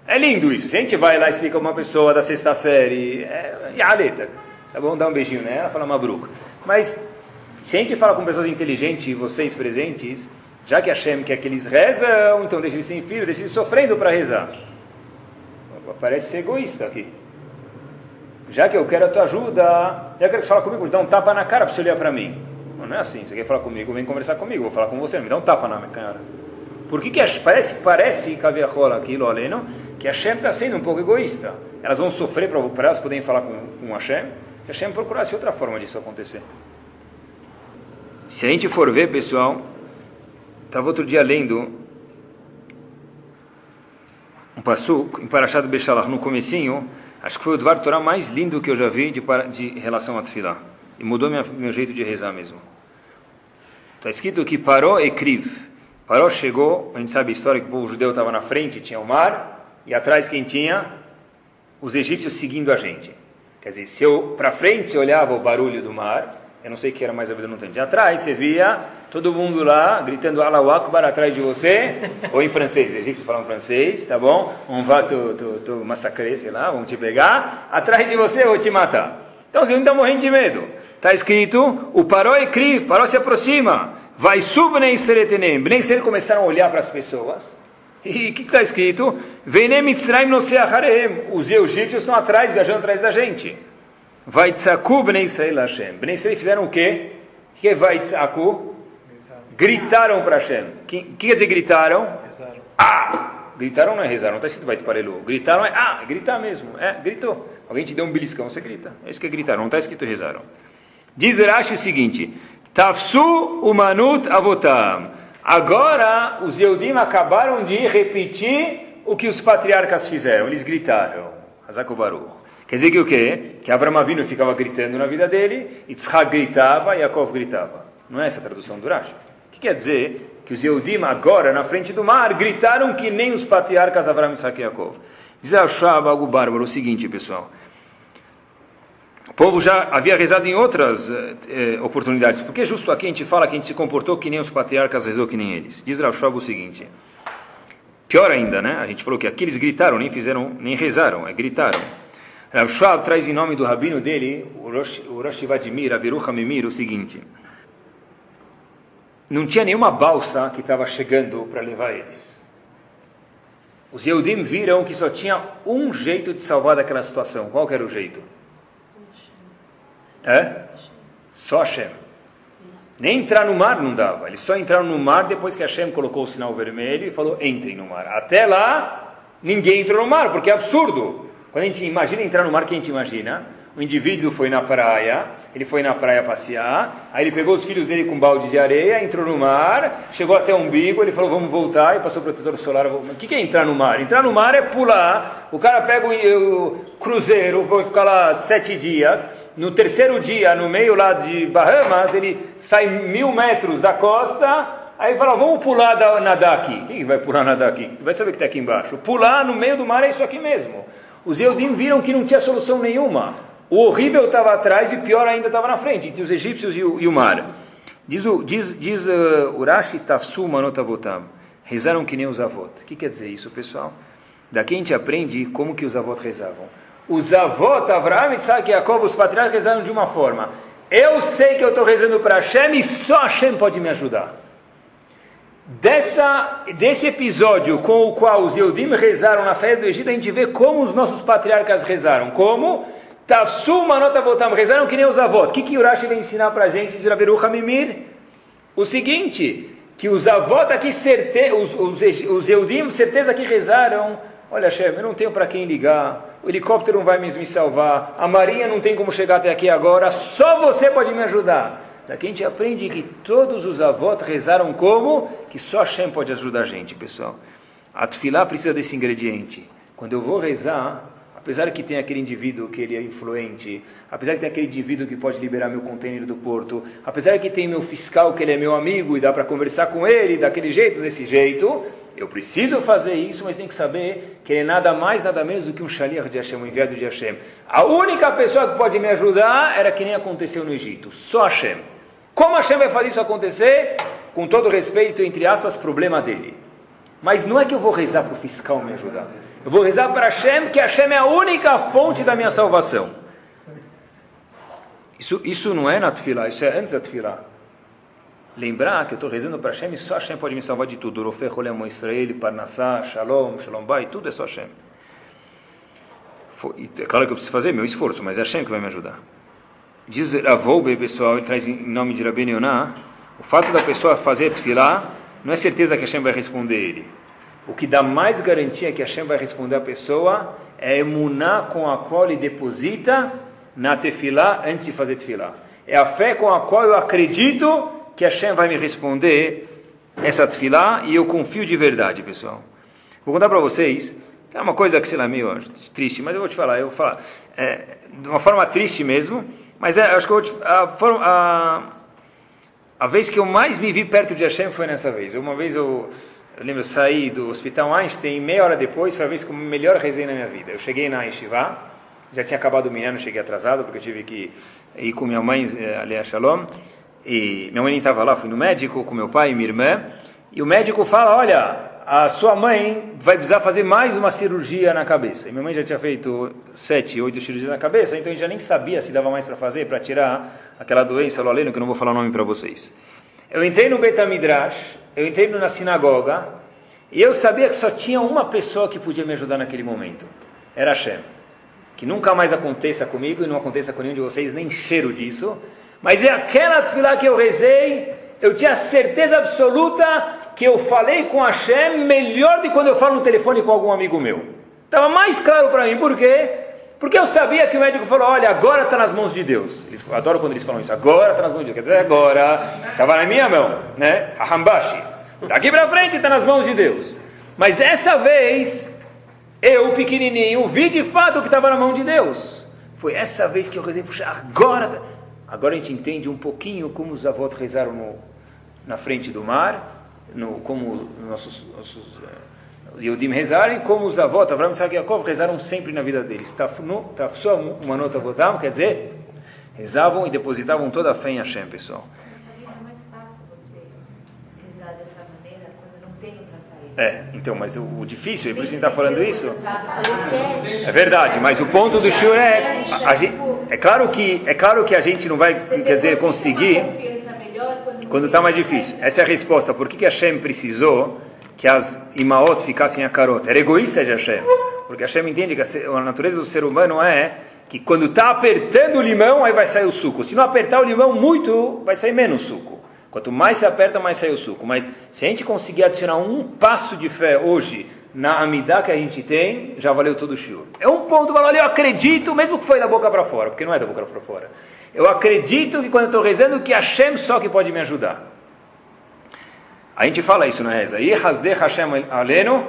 É lindo isso. Se a gente vai lá e explica uma pessoa da sexta série, é Yaleta, tá bom? Dá um beijinho nela, fala Mabruca. Mas se a gente fala com pessoas inteligentes, vocês presentes, já que Hashem quer que eles rezam, então deixa eles sem filho, deixa eles sofrendo para rezar parece ser egoísta aqui. Já que eu quero a tua ajuda, já quero que você fale comigo, dá um tapa na cara para você olhar para mim. Não, é assim, você quer falar comigo, vem conversar comigo, vou falar com você, me dá um tapa na minha cara. Por que, que parece, parece rola aqui, Loleno, que a Hashem está sendo um pouco egoísta? Elas vão sofrer para elas poderem falar com, com Hashem, que Hashem procurasse outra forma disso acontecer. Se a gente for ver, pessoal, estava outro dia lendo um passuk em Parashat Beshalach, no comecinho, acho que foi o Dvar Torah mais lindo que eu já vi de, de relação a Tfilah. E mudou minha, meu jeito de rezar mesmo. Está escrito que parou e criv. Parou chegou, a gente sabe a história que o povo judeu estava na frente, tinha o mar, e atrás quem tinha? Os egípcios seguindo a gente. Quer dizer, se eu para frente você olhava o barulho do mar, eu não sei que era mais a vida no tanto. Atrás você via todo mundo lá gritando Allahu Akbar atrás de você, ou em francês, os egípcios falam francês, tá bom? Um vá tu, tu, tu massacrer, sei lá, vamos te pegar, atrás de você vou te matar. Então você não está morrendo de medo. Está escrito, o paró é criv, paró se aproxima, vai sub nem seretenem, nem ser começaram a olhar para as pessoas. E o que está escrito? Venem mitzrayim no os egípcios estão atrás, viajando atrás da gente. Vai tzaku bnei Israel Hashem. Bnei Israel fizeram o quê? O que é vai tzaku? Gritaram para Hashem. O que, que, quer dizer gritaram? Rezaram. Ah! Gritaram não é rezar, não está escrito vai parelu. Gritaram é ah, gritar mesmo. É, gritou. Alguém te deu um beliscão, você grita. É isso que é gritar, não está escrito rezaram. Diz Rashi o seguinte: Tafsu umanut avotam. Agora os Yehudim acabaram de repetir o que os patriarcas fizeram. Eles gritaram. Hazakobaruch. Quer dizer que o quê? Que Avram Avinu ficava gritando na vida dele, Yitzhak gritava Yaakov gritava. Não é essa a tradução do Rashi. O que quer dizer? Que os Yehudim agora, na frente do mar, gritaram que nem os patriarcas Avram, Yitzhak e Yaakov. Diz Ashab algo bárbaro, o seguinte, pessoal. O povo já havia rezado em outras eh, oportunidades. Porque justo aqui a gente fala que a gente se comportou que nem os patriarcas rezou que nem eles. Diz Rashab o seguinte. Pior ainda, né? A gente falou que aqui eles gritaram, nem fizeram, nem rezaram, é gritaram. Rav Schwab traz em nome do rabino dele, o Rosh, o Rosh Vladimir, Aviru Hamimir, o seguinte. Não tinha nenhuma balsa que estava chegando para levar eles. Os Yehudim viram que só tinha um jeito de salvar daquela situação. Qual era o jeito? É? Só Hashem. Nem entrar no mar não dava. Eles só entraram no mar depois que Hashem colocou o sinal vermelho e falou: entrem no mar. Até lá, ninguém entrou no mar, porque é absurdo. Quando a gente imagina entrar no mar, quem a gente imagina? O indivíduo foi na praia, ele foi na praia passear, aí ele pegou os filhos dele com um balde de areia, entrou no mar, chegou até o umbigo, ele falou, vamos voltar, e passou o protetor solar. O que é entrar no mar? Entrar no mar é pular, o cara pega o, o cruzeiro, vai ficar lá sete dias, no terceiro dia, no meio lá de Bahamas, ele sai mil metros da costa, Aí fala, vamos pular, da, nadar aqui. Quem vai pular, nadar aqui? Vai saber o que está aqui embaixo. Pular no meio do mar é isso aqui mesmo. Os Eudim viram que não tinha solução nenhuma. O horrível estava atrás e o pior ainda estava na frente, entre os egípcios e o, e o mar. Diz, o, diz, diz uh, Urashi Tafsu Manotavotam. Rezaram que nem os avós. O que quer dizer isso, pessoal? Daqui a gente aprende como que os avós rezavam. Os avós, Avraham, Isaac e Jacob, os patriarcas rezaram de uma forma. Eu sei que eu estou rezando para Hashem e só Hashem pode me ajudar. Dessa, desse episódio com o qual os Eudim rezaram na saída do Egito, a gente vê como os nossos patriarcas rezaram. Como? Tafsuma nota voltamos. Rezaram que nem os avós. O que, que Urashi vai ensinar para a gente, Ziraberu Hamimir? O seguinte, que os avós aqui, certe, os, os, os Eudim, certeza que rezaram. Olha, chefe, eu não tenho para quem ligar. O helicóptero não vai me salvar. A marinha não tem como chegar até aqui agora. Só você pode me ajudar. Daqui a gente aprende que todos os avós rezaram como? Que só Hashem pode ajudar a gente, pessoal. A tefilá precisa desse ingrediente. Quando eu vou rezar, apesar que tem aquele indivíduo que ele é influente, apesar que tem aquele indivíduo que pode liberar meu container do porto, apesar que tem meu fiscal que ele é meu amigo e dá para conversar com ele daquele jeito, desse jeito, eu preciso fazer isso, mas tem que saber que ele é nada mais, nada menos do que um shaliach de Hashem, um enviado de Hashem. A única pessoa que pode me ajudar era que nem aconteceu no Egito, só Hashem. Como Hashem vai fazer isso acontecer? Com todo respeito, entre aspas, problema dele. Mas não é que eu vou rezar para o fiscal me ajudar. Eu vou rezar para Hashem, que Hashem é a única fonte da minha salvação. Isso, isso não é na isso é antes da. Lembrar que eu estou rezando para Hashem e só Hashem pode me salvar de tudo. Rofe, Rolemo, Israel, Parnassá, Shalom, Shalom Bay, tudo é só Hashem. É claro que eu preciso fazer meu esforço, mas é Hashem que vai me ajudar. Diz Ravoube, pessoal, ele traz em nome de Rabbeinu Yonah, o fato da pessoa fazer tefilá não é certeza que Hashem vai responder ele. O que dá mais garantia que Hashem vai responder a pessoa é a emuná com a qual ele deposita na tefilá antes de fazer tefilá. É a fé com a qual eu acredito que Hashem vai me responder essa tefilá e eu confio de verdade, pessoal. Vou contar para vocês, é uma coisa que sei lá meio triste, mas eu vou te falar, eu vou falar é, de uma forma triste mesmo, mas é, acho que eu, a, a, a, vez que eu mais me vi perto de Hashem foi nessa vez. Uma vez eu, eu lembro, eu saí do hospital Einstein, meia hora depois, foi a vez que eu melhor rezei na minha vida. Eu cheguei na Yeshiva, já tinha acabado o menino, cheguei atrasado, porque eu tive que ir com minha mãe, eh, ali a Shalom, e minha mãe estava lá, fui no médico com meu pai e minha irmã, e o médico fala, olha, a sua mãe vai precisar fazer mais uma cirurgia na cabeça. E minha mãe já tinha feito sete, oito cirurgias na cabeça, então a gente já nem sabia se dava mais para fazer, para tirar aquela doença, Loleno, que eu não vou falar o nome para vocês. Eu entrei no Betamidrash, eu entrei na sinagoga, e eu sabia que só tinha uma pessoa que podia me ajudar naquele momento. Era Hashem. Que nunca mais aconteça comigo e não aconteça com nenhum de vocês, nem cheiro disso. Mas é aquela tefilá que eu rezei, eu tinha certeza absoluta que eu falei com Hashem melhor do que quando eu falo no telefone com algum amigo meu. Estava mais claro para mim, por quê? Porque eu sabia que o médico falou, olha, agora está nas mãos de Deus. Eles, adoro quando eles falam isso, agora está nas mãos de Deus. Agora, estava na minha mão, né? A Hambashi. Daqui para frente está nas mãos de Deus. Mas essa vez, eu, pequenininho, vi de fato que estava na mão de Deus. Foi essa vez que eu rezei, puxa, agora... Tá- agora a gente entende um pouquinho como os avós rezaram no, na frente do mar, no, como nossos, nossos uh, Yehudim rezaram e como os avós, Avraham, Isaac e Yaakov, rezaram sempre na vida deles. Tafsó uma nota votam, quer dizer, rezavam e depositavam toda a fé em Hashem, pessoal. É, então, mas o, o difícil, é por isso que a gente está falando isso. É verdade, mas o ponto do Shur é. A, a é, claro que, é claro que a gente não vai, quer dizer, conseguir quando está mais difícil. Essa é a resposta. Por que, que Hashem precisou que as imaot ficassem a carota? Era egoísta de Hashem. Porque Hashem entende que a natureza do ser humano é que quando está apertando o limão, aí vai sair o suco. Se não apertar o limão muito, vai sair menos suco. Quanto mais se aperta, mais sai o suco. Mas se a gente conseguir adicionar um passo de fé hoje na amidá que a gente tem, já valeu todo o shiur. É um ponto valor, eu acredito, mesmo que foi da boca para fora, porque não é da boca para fora. Eu acredito que quando eu estou rezando, que Hashem só que pode me ajudar. A gente fala isso na reza. Yehazde Hashem aleno,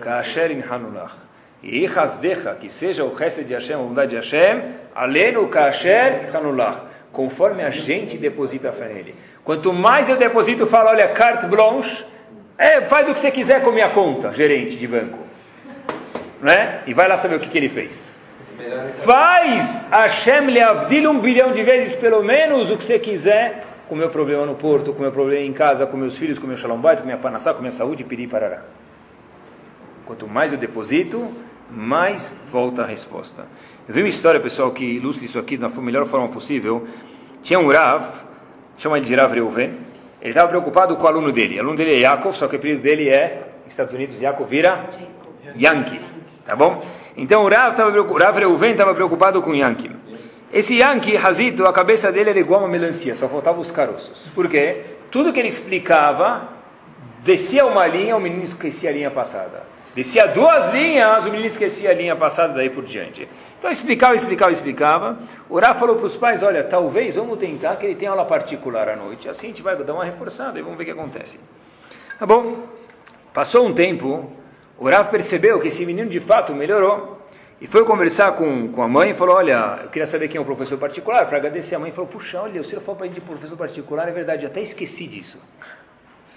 kasher in hanulach. Yehazdecha, que seja o resto de Hashem, a bondade de Hashem, aleno, kasher hanulach. Conforme a gente deposita a fé nele. Quanto mais eu deposito, falo, olha, carte blanche, é, faz o que você quiser com minha conta, gerente de banco. Né? E vai lá saber o que, que ele fez. Faz Hashem Leavdil um bilhão de vezes, pelo menos, o que você quiser com o meu problema no porto, com o meu problema em casa, com meus filhos, com o meu shalom bait, com minha panassá, com minha saúde, piri parará. Quanto mais eu deposito, mais volta a resposta. Eu vi uma história, pessoal, que ilustra isso aqui da melhor forma possível. Tinha um Rav, chama ele de Rav Reuven, ele estava preocupado com o aluno dele. O aluno dele é Yaakov, só que o apelido dele é, nos Estados Unidos, Yaakov vira Yankee, tá bom? Então o Rav, tava, Rav Reuven estava preocupado com Yankee. Esse Yankee, Razito, a cabeça dele era igual uma melancia, só faltava os caroços. Por quê? Tudo que ele explicava, descia uma linha, o menino esquecia a linha passada. Descia duas linhas, o menino esquecia a linha passada, daí por diante. Então explicava, explicava, explicava. O Rav falou para os pais, olha, talvez vamos tentar que ele tenha aula particular à noite. Assim a gente vai dar uma reforçada e vamos ver o que acontece. Tá bom? Passou um tempo, o Rav percebeu que esse menino de fato melhorou. E foi conversar com, com a mãe e falou, olha, eu queria saber quem é o professor particular, para agradecer. A mãe falou, puxa, olha, o senhor falou para a de professor particular, é verdade, eu até esqueci disso.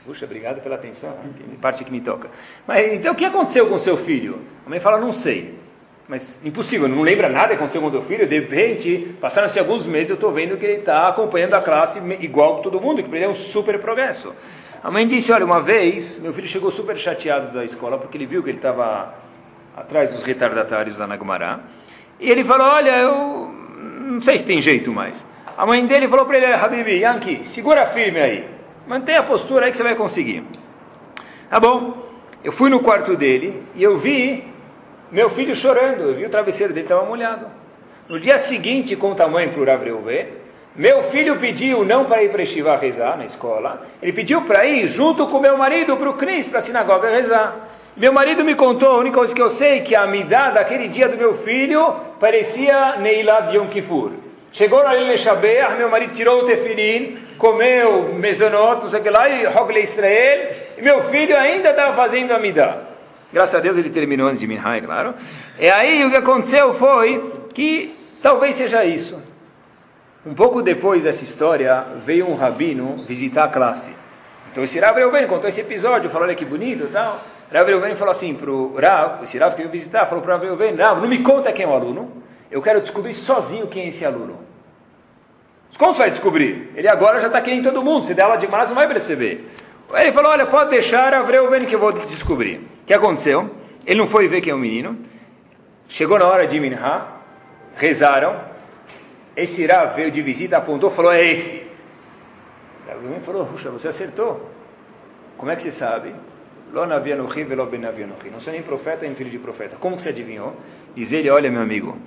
Puxa, obrigado pela atenção, que parte que me toca. Mas então o que aconteceu com seu filho? A mãe fala, não sei. Mas impossível, não lembra nada que aconteceu com o teu filho. De repente, passaram-se alguns meses, eu estou vendo que ele está acompanhando a classe igual que todo mundo, que ele é um super progresso. A mãe disse, olha, uma vez, meu filho chegou super chateado da escola, porque ele viu que ele estava atrás dos retardatários lá na Gumará. E ele falou, olha, eu não sei se tem jeito mais. A mãe dele falou para ele, Habibi, Yankee, segura firme aí. Mantenha a postura aí que você vai conseguir. Tá bom. Eu fui no quarto dele e eu vi meu filho chorando. Eu vi o travesseiro dele estava molhado. No dia seguinte, conta a mãe para o Ravreuvé, meu filho pediu não para ir para Estivá rezar na escola, ele pediu para ir junto com meu marido para o Cris, para a sinagoga rezar. Meu marido me contou, a única coisa que eu sei, que a amidá daquele dia do meu filho parecia Neilá de Yom Kippur. Chegou na Lele Shabeah, meu marido tirou o tefilim, comeu mezonot, não sei o que lá, e Hogle Israel, e meu filho ainda estava fazendo amidá. Graças a Deus ele terminou antes de Minha, é claro. E aí o que aconteceu foi que talvez seja isso. Um pouco depois dessa história, veio um rabino visitar a classe. Então esse Rav Reuven contou esse episódio, falou, olha que bonito e tal. Rav Reuven falou assim para o Rav, esse Rav que veio visitar, falou para o Rav Reuven, Rav, não me conta quem é o aluno, eu quero descobrir sozinho quem é esse aluno. Como você vai descobrir? Ele agora já está querendo todo mundo, se der aula de março não vai perceber. Ele falou, olha, pode deixar Rav Reuven que eu vou descobrir. O que aconteceu? Ele não foi ver quem é o menino, chegou na hora de Minha, rezaram, esse Rav veio de visita, apontou, falou, é esse. Rav falou, puxa, você acertou. Como é que você sabe? Não sou nem profeta nem filho de profeta. Como você adivinhou? Diz ele, olha meu amigo,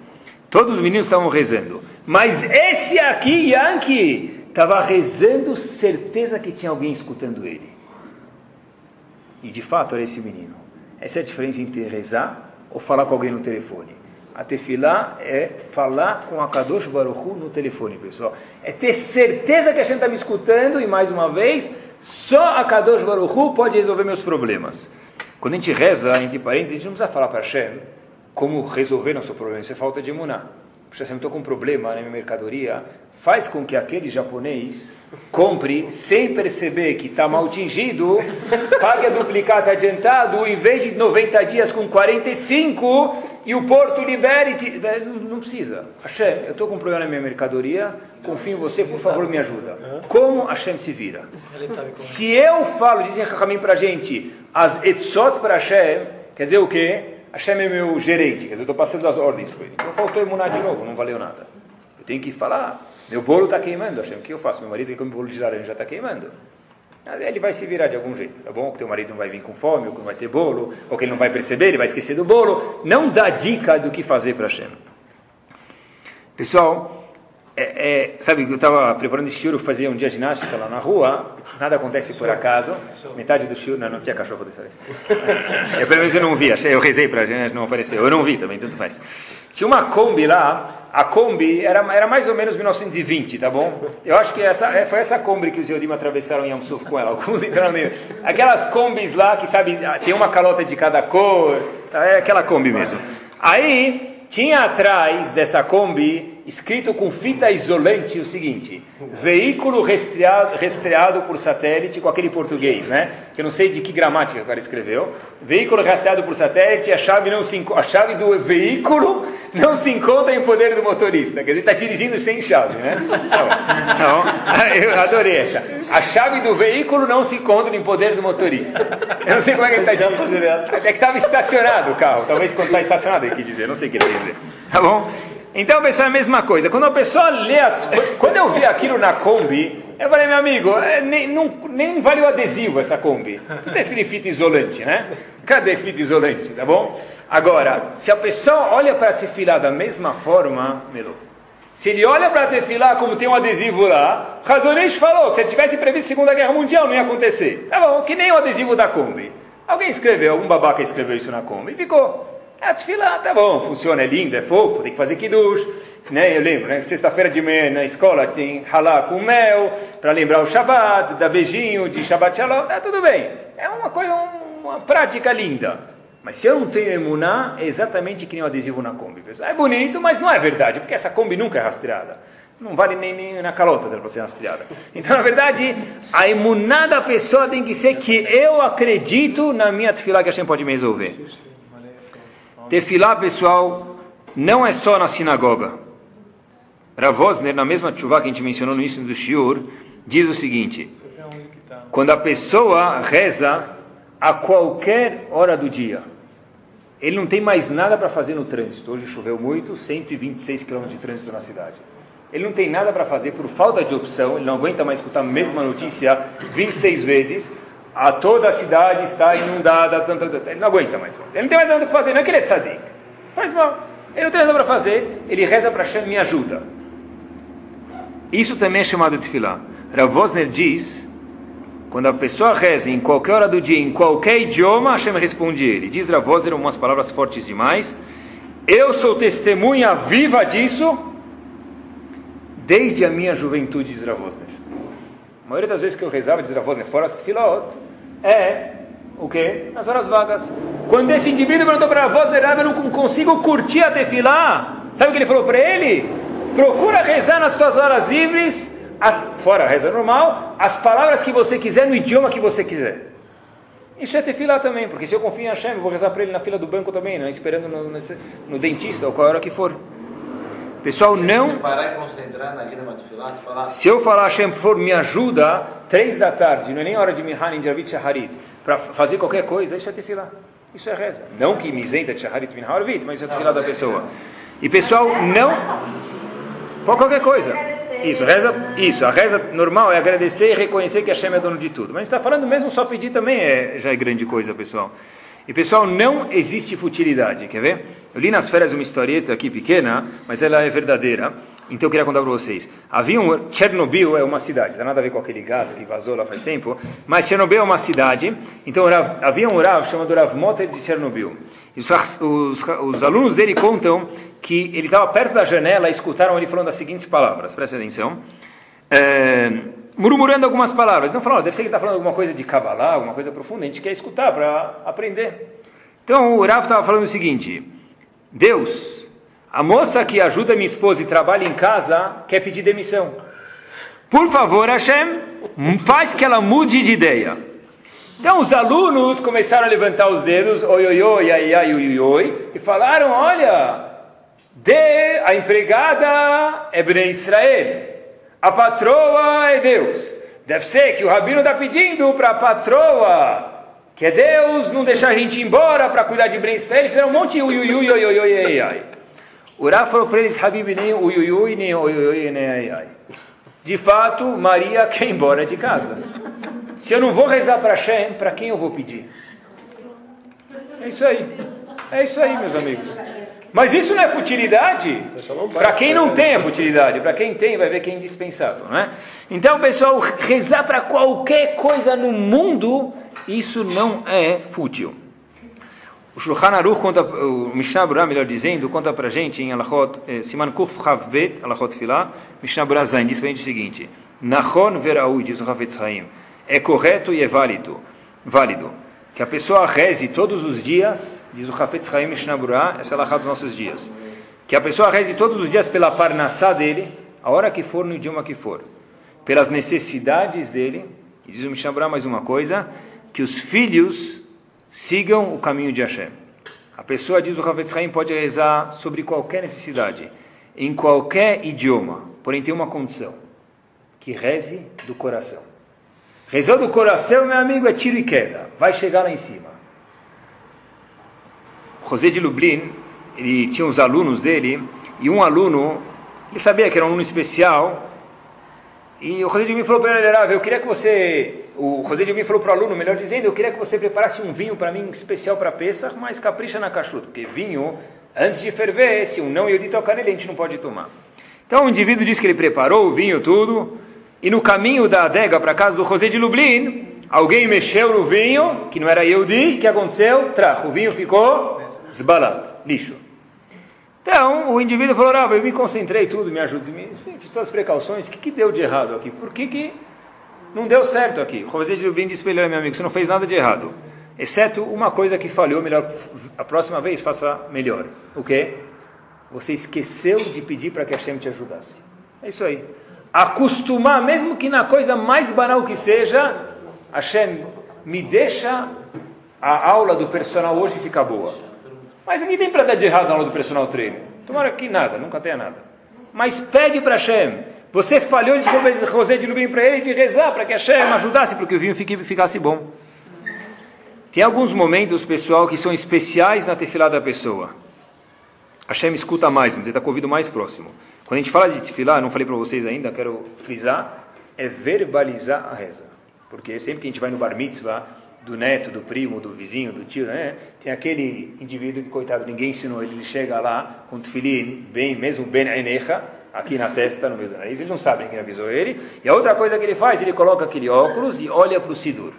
todos os meninos estavam rezando, mas esse aqui, Yankee, estava rezando, certeza que tinha alguém escutando ele. E de fato era esse menino. Essa é a diferença entre rezar ou falar com alguém no telefone. A tefilá é falar com a Kadosh Baruchu no telefone, pessoal. É ter certeza que a gente está me escutando e, mais uma vez, só a Kadosh Baruchu pode resolver meus problemas. Quando a gente reza, entre parênteses, a gente não precisa falar para Hashem como resolver nosso problema. Isso é falta de imunar. Puxa, se eu estou com um problema na minha mercadoria, faz com que aquele japonês compre sem perceber que está mal tingido, pague a duplicata adiantado, em vez de 90 dias com 45, e o porto libere. Não precisa. Hashem, eu estou com um problema na minha mercadoria, confio em você, por favor, me ajuda. Como Hashem se vira? Se eu falo, dizem Rahamim para a gente, As etzot para Hashem, quer dizer o quê? Hashem é meu gerente, quer dizer, eu estou passando as ordens para ele. Então faltou emunar de novo, não valeu nada. Eu tenho que falar, meu bolo está queimando, Hashem, o que eu faço? Meu marido que comer bolo de laranja, está queimando. Ele vai se virar de algum jeito, tá bom? Que teu marido não vai vir com fome, ou que não vai ter bolo, ou que ele não vai perceber, ele vai esquecer do bolo. Não dá dica do que fazer para Hashem. Pessoal, é, é, sabe, eu estava preparando esse shiur, fazia um dia ginástica lá na rua, nada acontece por acaso, metade do shiur, não, não tinha cachorro dessa vez. Eu, pelo menos eu não vi, eu rezei para não apareceu, eu não vi também, tanto faz. Tinha uma Kombi lá, a Kombi era, era mais ou menos 1920, tá bom? Eu acho que essa, é, foi essa Kombi que os Yodim atravessaram em Yamsuf com ela, alguns entraram nele. Aquelas Kombis lá que, sabe, tem uma calota de cada cor, tá? é aquela Kombi mesmo. Aí, tinha atrás dessa Kombi escrito com fita isolante o seguinte: veículo rastreado, rastreado por satélite, com aquele português, né? Que eu não sei de que gramática o cara escreveu. Veículo rastreado por satélite, a chave, não se, a chave do veículo não se encontra em poder do motorista. Quer dizer, está dirigindo sem chave, né? Não, eu adorei essa. A chave do veículo não se encontra em poder do motorista. Eu não sei como é que ele está dizendo. É que estava estacionado o carro. Talvez quando está estacionado ele quis dizer, não sei o que ele quer dizer. Tá bom? Então, pessoal, é a mesma coisa. Quando a pessoa lê, a, quando eu vi aquilo na Kombi, eu falei, meu amigo, é, nem, não, nem vale o adesivo essa Kombi. Não está escrito fita isolante, né? Cadê fita isolante, tá bom? Agora, se a pessoa olha para a tefilá da mesma forma, Melo, se ele olha para a tefilá como tem um adesivo lá, Razonês falou, se ele tivesse previsto a Segunda Guerra Mundial, não ia acontecer. Tá bom, que nem o adesivo da Kombi. Alguém escreveu, algum babaca escreveu isso na Kombi ficou. A ah, tefilá, tá bom, funciona, é lindo, é fofo, tem que fazer kiddush. Né? Eu lembro, né? sexta-feira de manhã na escola tem halá com mel, para lembrar o Shabbat, dar beijinho de Shabbat Shalom, tá tudo bem. É uma coisa, uma prática linda. Mas se eu não tenho emuná, é exatamente que nem o adesivo na Kombi. Pessoal. É bonito, mas não é verdade, porque essa Kombi nunca é rastreada. Não vale nem, nem na calota dela para ser rastreada. Então, na verdade, a emuná da pessoa tem que ser que eu acredito na minha tefilá que a gente pode me resolver. Tefilá, pessoal, não é só na sinagoga. Ravosner, na mesma chuva que a gente mencionou no início do Shiur, diz o seguinte: quando a pessoa reza a qualquer hora do dia, ele não tem mais nada para fazer no trânsito. Hoje choveu muito, 126 km de trânsito na cidade. Ele não tem nada para fazer por falta de opção, ele não aguenta mais escutar a mesma notícia 26 vezes a toda a cidade está inundada, tanta, tanta, ele não aguenta mais. Ele não tem mais nada para fazer, não é que ele é tzadik. Faz mal. Ele não tem nada para fazer, ele reza para Hashem, me ajuda. Isso também é chamado de filá. Ravosner diz, quando a pessoa reza em qualquer hora do dia, em qualquer idioma, Hashem responde ele. Diz Ravosner umas palavras fortes demais. Eu sou testemunha viva disso desde a minha juventude, diz Ravosner. Maioria das vezes que eu rezava, diz Ravosner, fora as filot, é o quê? Nas horas vagas. Quando esse indivíduo perguntou para a voz eu não consigo curtir a tefilá, sabe o que ele falou para ele? Procura rezar nas suas horas livres, as, fora a reza normal, as palavras que você quiser no idioma que você quiser. Isso é tefilá também, porque se eu confio em Hashem, eu vou rezar para ele na fila do banco também, não é? esperando no, no, no dentista ou qual hora que for. Pessoal, não. Se eu falar Hashem, por favor, me ajuda, três da tarde, não é nem hora de Mihan em Javit Shaharit, para fazer qualquer coisa, isso é tefilá. Isso é reza. Não que me isenta de Shaharit Minha Harvit, mas isso é tefilá da pessoa. E pessoal, não. Por qualquer coisa. Isso, reza, isso, a reza normal é agradecer e reconhecer que Hashem é dono de tudo. Mas a gente está falando mesmo só pedir também é, já é grande coisa, pessoal. E pessoal, não existe futilidade, quer ver? Eu li nas férias uma historieta aqui pequena, mas ela é verdadeira, então eu queria contar para vocês. Havia um, Chernobyl é uma cidade, não nada a ver com aquele gás que vazou lá faz tempo, mas Chernobyl é uma cidade, então havia um Rav chamado Rav Motter de Chernobyl. E os, os, os alunos dele contam que ele estava perto da janela e escutaram ele falando as seguintes palavras, presta atenção. É, murmurando algumas palavras. Não falando, deve ser que está falando alguma coisa de Kabbalah, alguma coisa profunda, a gente quer escutar para aprender. Então o Rav estava falando o seguinte: Deus, a moça que ajuda minha esposa e trabalha em casa quer pedir demissão. Por favor, Hashem, faz que ela mude de ideia. Então os alunos começaram a levantar os dedos, oi, oi, oi, ai, ai, oi, oi, e falaram: olha, de, a empregada é Israel. A patroa é Deus. Deve ser que o rabino está pedindo para a patroa que é Deus não deixar a gente ir embora para cuidar de bem Israel. Eles fizeram um monte de ui, ui, ui, ui, ui. O Rav falou para eles, Habib, nem ui, ui, ui, nem ui, ui, ui, nem ai, ai. De fato, Maria quer ir embora de casa. Se eu não vou rezar para Hashem, para quem eu vou pedir? É isso aí. É isso aí, meus amigos. Mas isso não é futilidade? Para quem não tem a futilidade, para quem tem, vai ver que é indispensável, não é? Então, pessoal, rezar para qualquer coisa no mundo, isso não é fútil. O Shulchan Aruch conta, o Mishnah Berurah, melhor dizendo, conta para gente em Alachot, eh, Siman Kuf Chav Bet, Alachot Filah, Mishnah Berurah Zain, diz para gente o seguinte, Nachon Veraui, diz o Hafetz Haim, é correto e é válido, válido, que a pessoa reze todos os dias, diz o Hafetz Haim Mishnah essa é a dos nossos dias, que a pessoa reze todos os dias pela parnassá dele, a hora que for, no idioma que for, pelas necessidades dele, e diz o Mishnah mais uma coisa, que os filhos sigam o caminho de Hashem. A pessoa, diz o Havetz Haim, pode rezar sobre qualquer necessidade, em qualquer idioma, porém tem uma condição, que reze do coração. Rezou do coração, meu amigo, é tiro e queda, vai chegar lá em cima. José de Lublin, ele tinha os alunos dele, e um aluno, ele sabia que era um aluno especial, e o José de Lublin falou para ele, eu queria que você o José de mim falou para o aluno, melhor dizendo, eu queria que você preparasse um vinho para mim especial para Pesach, mas capricha na cachuta, porque vinho, antes de ferver, se um não Yodi tocar nele, a gente não pode tomar. Então o indivíduo disse que ele preparou o vinho, tudo, e no caminho da adega para casa do José de Lublin, alguém mexeu no vinho, que não era Yodi, o que aconteceu? Tra, o vinho ficou zbalat, lixo. Então, o indivíduo falou, ah, eu me concentrei tudo, me ajudei, fiz todas as precauções, o que, que deu de errado aqui? Por que que não deu certo aqui. José de Rubim disse para ele, meu amigo, você não fez nada de errado. Exceto uma coisa que falhou, melhor, a próxima vez faça melhor. O quê? Você esqueceu de pedir para que Hashem te ajudasse. É isso aí. Acostumar, mesmo que na coisa mais banal que seja, Hashem, me deixa a aula do personal hoje ficar boa. Mas ninguém tem para dar de errado na aula do personal treino. Tomara que nada, nunca tenha nada. Mas pede para Hashem, você falhou de José de Lubim para ele de rezar para que Hashem ajudasse para que o vinho ficasse bom. Tem alguns momentos, pessoal, que são especiais na tefilá da pessoa. Hashem escuta mais, mas ele está com o ouvido mais próximo. Quando a gente fala de tefilá, não falei para vocês ainda, quero frisar, é verbalizar a reza. Porque sempre que a gente vai no bar mitzvah, do neto, do primo, do vizinho, do tio, né? Tem aquele indivíduo que, coitado, ninguém ensinou ele, ele chega lá com tefilim, bem, mesmo ben enecha, aqui na testa, no meio do nariz, ele não sabe quem avisou ele. E a outra coisa que ele faz, ele coloca aquele óculos e olha para o Sidur.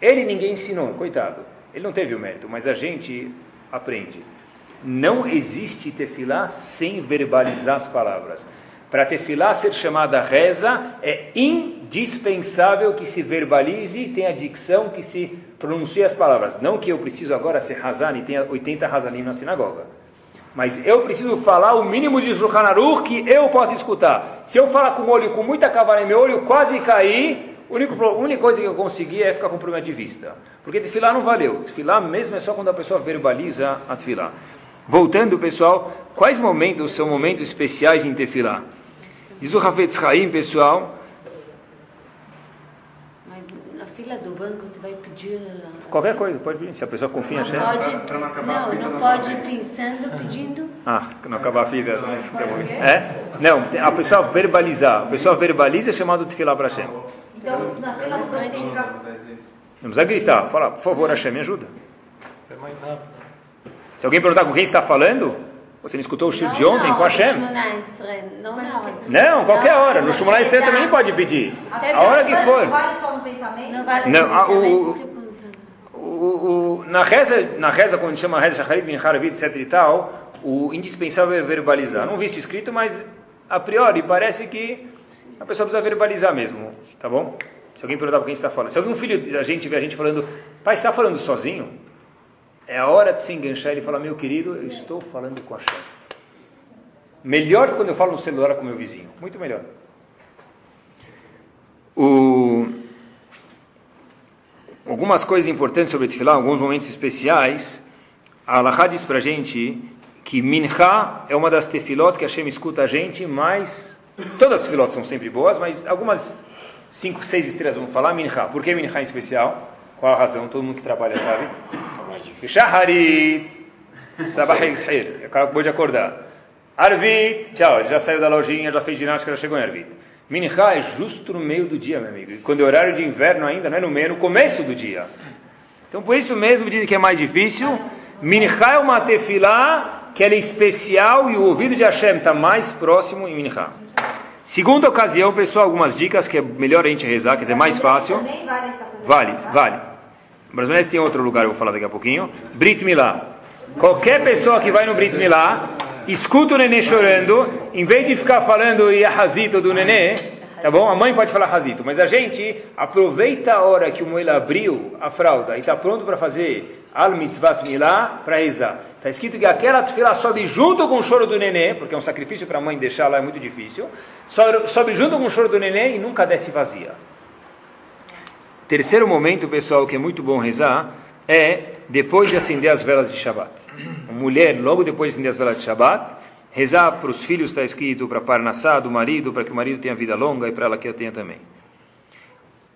Ele ninguém ensinou, coitado. Ele não teve o mérito, mas a gente aprende. Não existe tefilá sem verbalizar as palavras. Para tefilá ser chamada reza, é indispensável que se verbalize e tenha dicção que se pronuncie as palavras. Não que eu preciso agora ser Hazan e tenha 80 Hazanim na sinagoga. Mas eu preciso falar o mínimo de Shulchan que eu possa escutar. Se eu falar com o olho com muita cavalo em meu olho, quase a única, a única coisa que eu consegui é ficar com problema de vista. Porque tefilá não valeu. Tefilá mesmo é só quando a pessoa verbaliza a tefilá. Voltando, pessoal, quais momentos são momentos especiais em tefilá? Diz o Hafetz Haim, pessoal, fila do banco você vai pedir. Qualquer coisa, pode pedir. Se a pessoa confia em Hashem. Pode, não, não, não pode ir pensando, pedindo. Ah, não acabar a fila. Não, é? Não, a pessoa verbalizar. A pessoa verbaliza é chamado de filar para Hashem. Então, na fila do banco. Não precisa gritar. Fala, por favor, Hashem, me ajuda. Se alguém perguntar com quem está falando, você não escutou o Shir de ontem com a Hashem? Não, não. Não, qualquer hora. No Shumanai Estranho também não pode pedir. A hora que for. Não vale só no pensamento? Não, a, o, o, o, na reza, na reza, quando a gente chama reza Shacharit, Bin Haravit, etc e tal, o indispensável é verbalizar. Não vi isso escrito, mas a priori parece que a pessoa precisa verbalizar mesmo, tá bom? Se alguém perguntar para quem está falando. Se algum filho da gente vê a gente falando, pai, está falando sozinho? É a hora de se enganchar e falar, meu querido, eu estou falando com a Hashem. Melhor do que quando eu falo no celular com meu vizinho. Muito melhor. O... Algumas coisas importantes sobre Tefilá, alguns momentos especiais. A Allahá diz para gente que Minha é uma das tefilot que a Hashem escuta a gente, mas todas as tefilot são sempre boas, mas algumas cinco, seis estrelas vamos falar Minha. Por que Minha em especial? Qual a razão? Todo mundo que trabalha sabe. Shaharit, Sabahil, acabou de acordar. Arvit, tchau, já saiu da lojinha, já fez ginástica, já chegou em Arvit. Minha é justo no meio do dia, meu amigo. Quando é horário de inverno ainda, não é no meio, é no começo do dia. Então por isso mesmo dizem que é mais difícil. Minha é uma tefilá que ela é especial e o ouvido de Hashem está mais próximo em Minha. Segunda ocasião, pessoal, algumas dicas que é melhor a gente rezar, quer dizer, mais fácil. Vale, vale. Mas tem outro lugar, eu vou falar daqui a pouquinho. Brit Milá. Qualquer pessoa que vai no Brit Milá, escuta o nenê chorando, em vez de ficar falando Yahazito do nenê, tá bom? A mãe pode falar Hazito, mas a gente aproveita a hora que o Moela abriu a fralda e está pronto para fazer Al Mitzvat Milá para rezar. Está escrito que aquela tefilá sobe junto com o choro do nenê, porque é um sacrifício para a mãe deixar lá, é muito difícil. Sobe junto com o choro do nenê e nunca desce vazia. Terceiro momento, pessoal, que é muito bom rezar, é depois de acender as velas de Shabbat. A mulher, logo depois de acender as velas de Shabbat, rezar para os filhos, está escrito, para Parnassá, do marido, para que o marido tenha vida longa e para ela que a tenha também.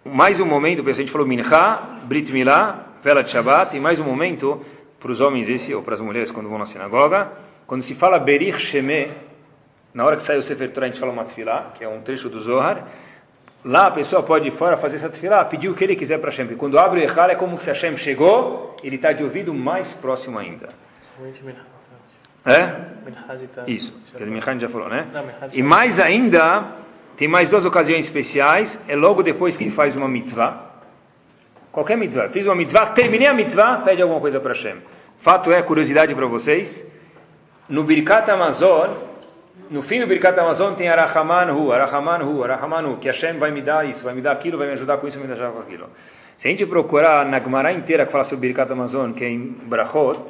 Mais um momento, a gente falou Mincha, Brit Milá, vela de Shabbat, e mais um momento, para os homens esse, ou para as mulheres quando vão na sinagoga, quando se fala Berich Sheme, na hora que sai o Sefer Torah a gente fala Matfilá, que é um trecho do Zohar, Lá a pessoa pode ir fora fazer essa tefilá, pedir o que ele quiser para Hashem. Quando abre o Echal é como se Hashem chegou, ele está de ouvido mais próximo ainda. É? Isso, que a já falou, né? E mais ainda, tem mais duas ocasiões especiais, é logo depois que se faz uma mitzvah. Qualquer mitzvah. Fiz uma mitzvah, terminei a mitzvah, pede alguma coisa para Hashem. Fato é, curiosidade para vocês, no Birkat Amazon, no fim do Birkat Amazon tem Arahaman Hu, Arahaman Hu, Arahaman Hu, que Hashem vai me dar isso, vai me dar aquilo, vai me ajudar com isso, vai me ajudar com aquilo. Se a gente procurar na Gemara inteira que fala sobre Birkat Amazon, que é em Brachot,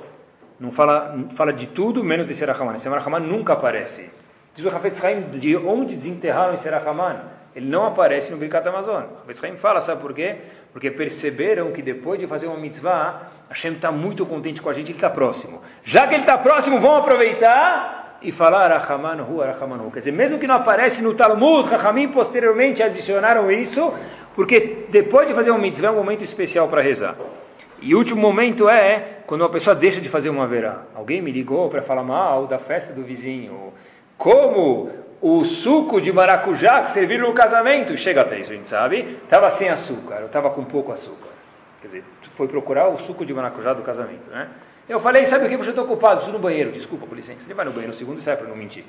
não fala, fala de tudo menos desse Arahaman. Esse Arahaman nunca aparece. Diz o Hafetz Haim, de onde desenterraram esse Arahaman? Ele não aparece no Birkat Amazon. O Hafetz fala, sabe por quê? Porque perceberam que depois de fazer uma mitzvah, Hashem está muito contente com a gente, ele está próximo. Já que ele está próximo, vamos aproveitar e falar Rahamanu, Rahamanu. Quer dizer, mesmo que não aparece no Talmud, Rahamim posteriormente adicionaram isso, porque depois de fazer um mitzvah é um momento especial para rezar. E o último momento é quando uma pessoa deixa de fazer uma verá. Alguém me ligou para falar mal da festa do vizinho. Como o suco de maracujá que serviram no casamento, chega até isso, a gente sabe, estava sem açúcar, estava com pouco açúcar. Quer dizer, foi procurar o suco de maracujá do casamento, né? Eu falei, sabe o que? Eu estou ocupado, preciso no banheiro. Desculpa, por licença. Ele vai no banheiro no segundo e sai para não mentir.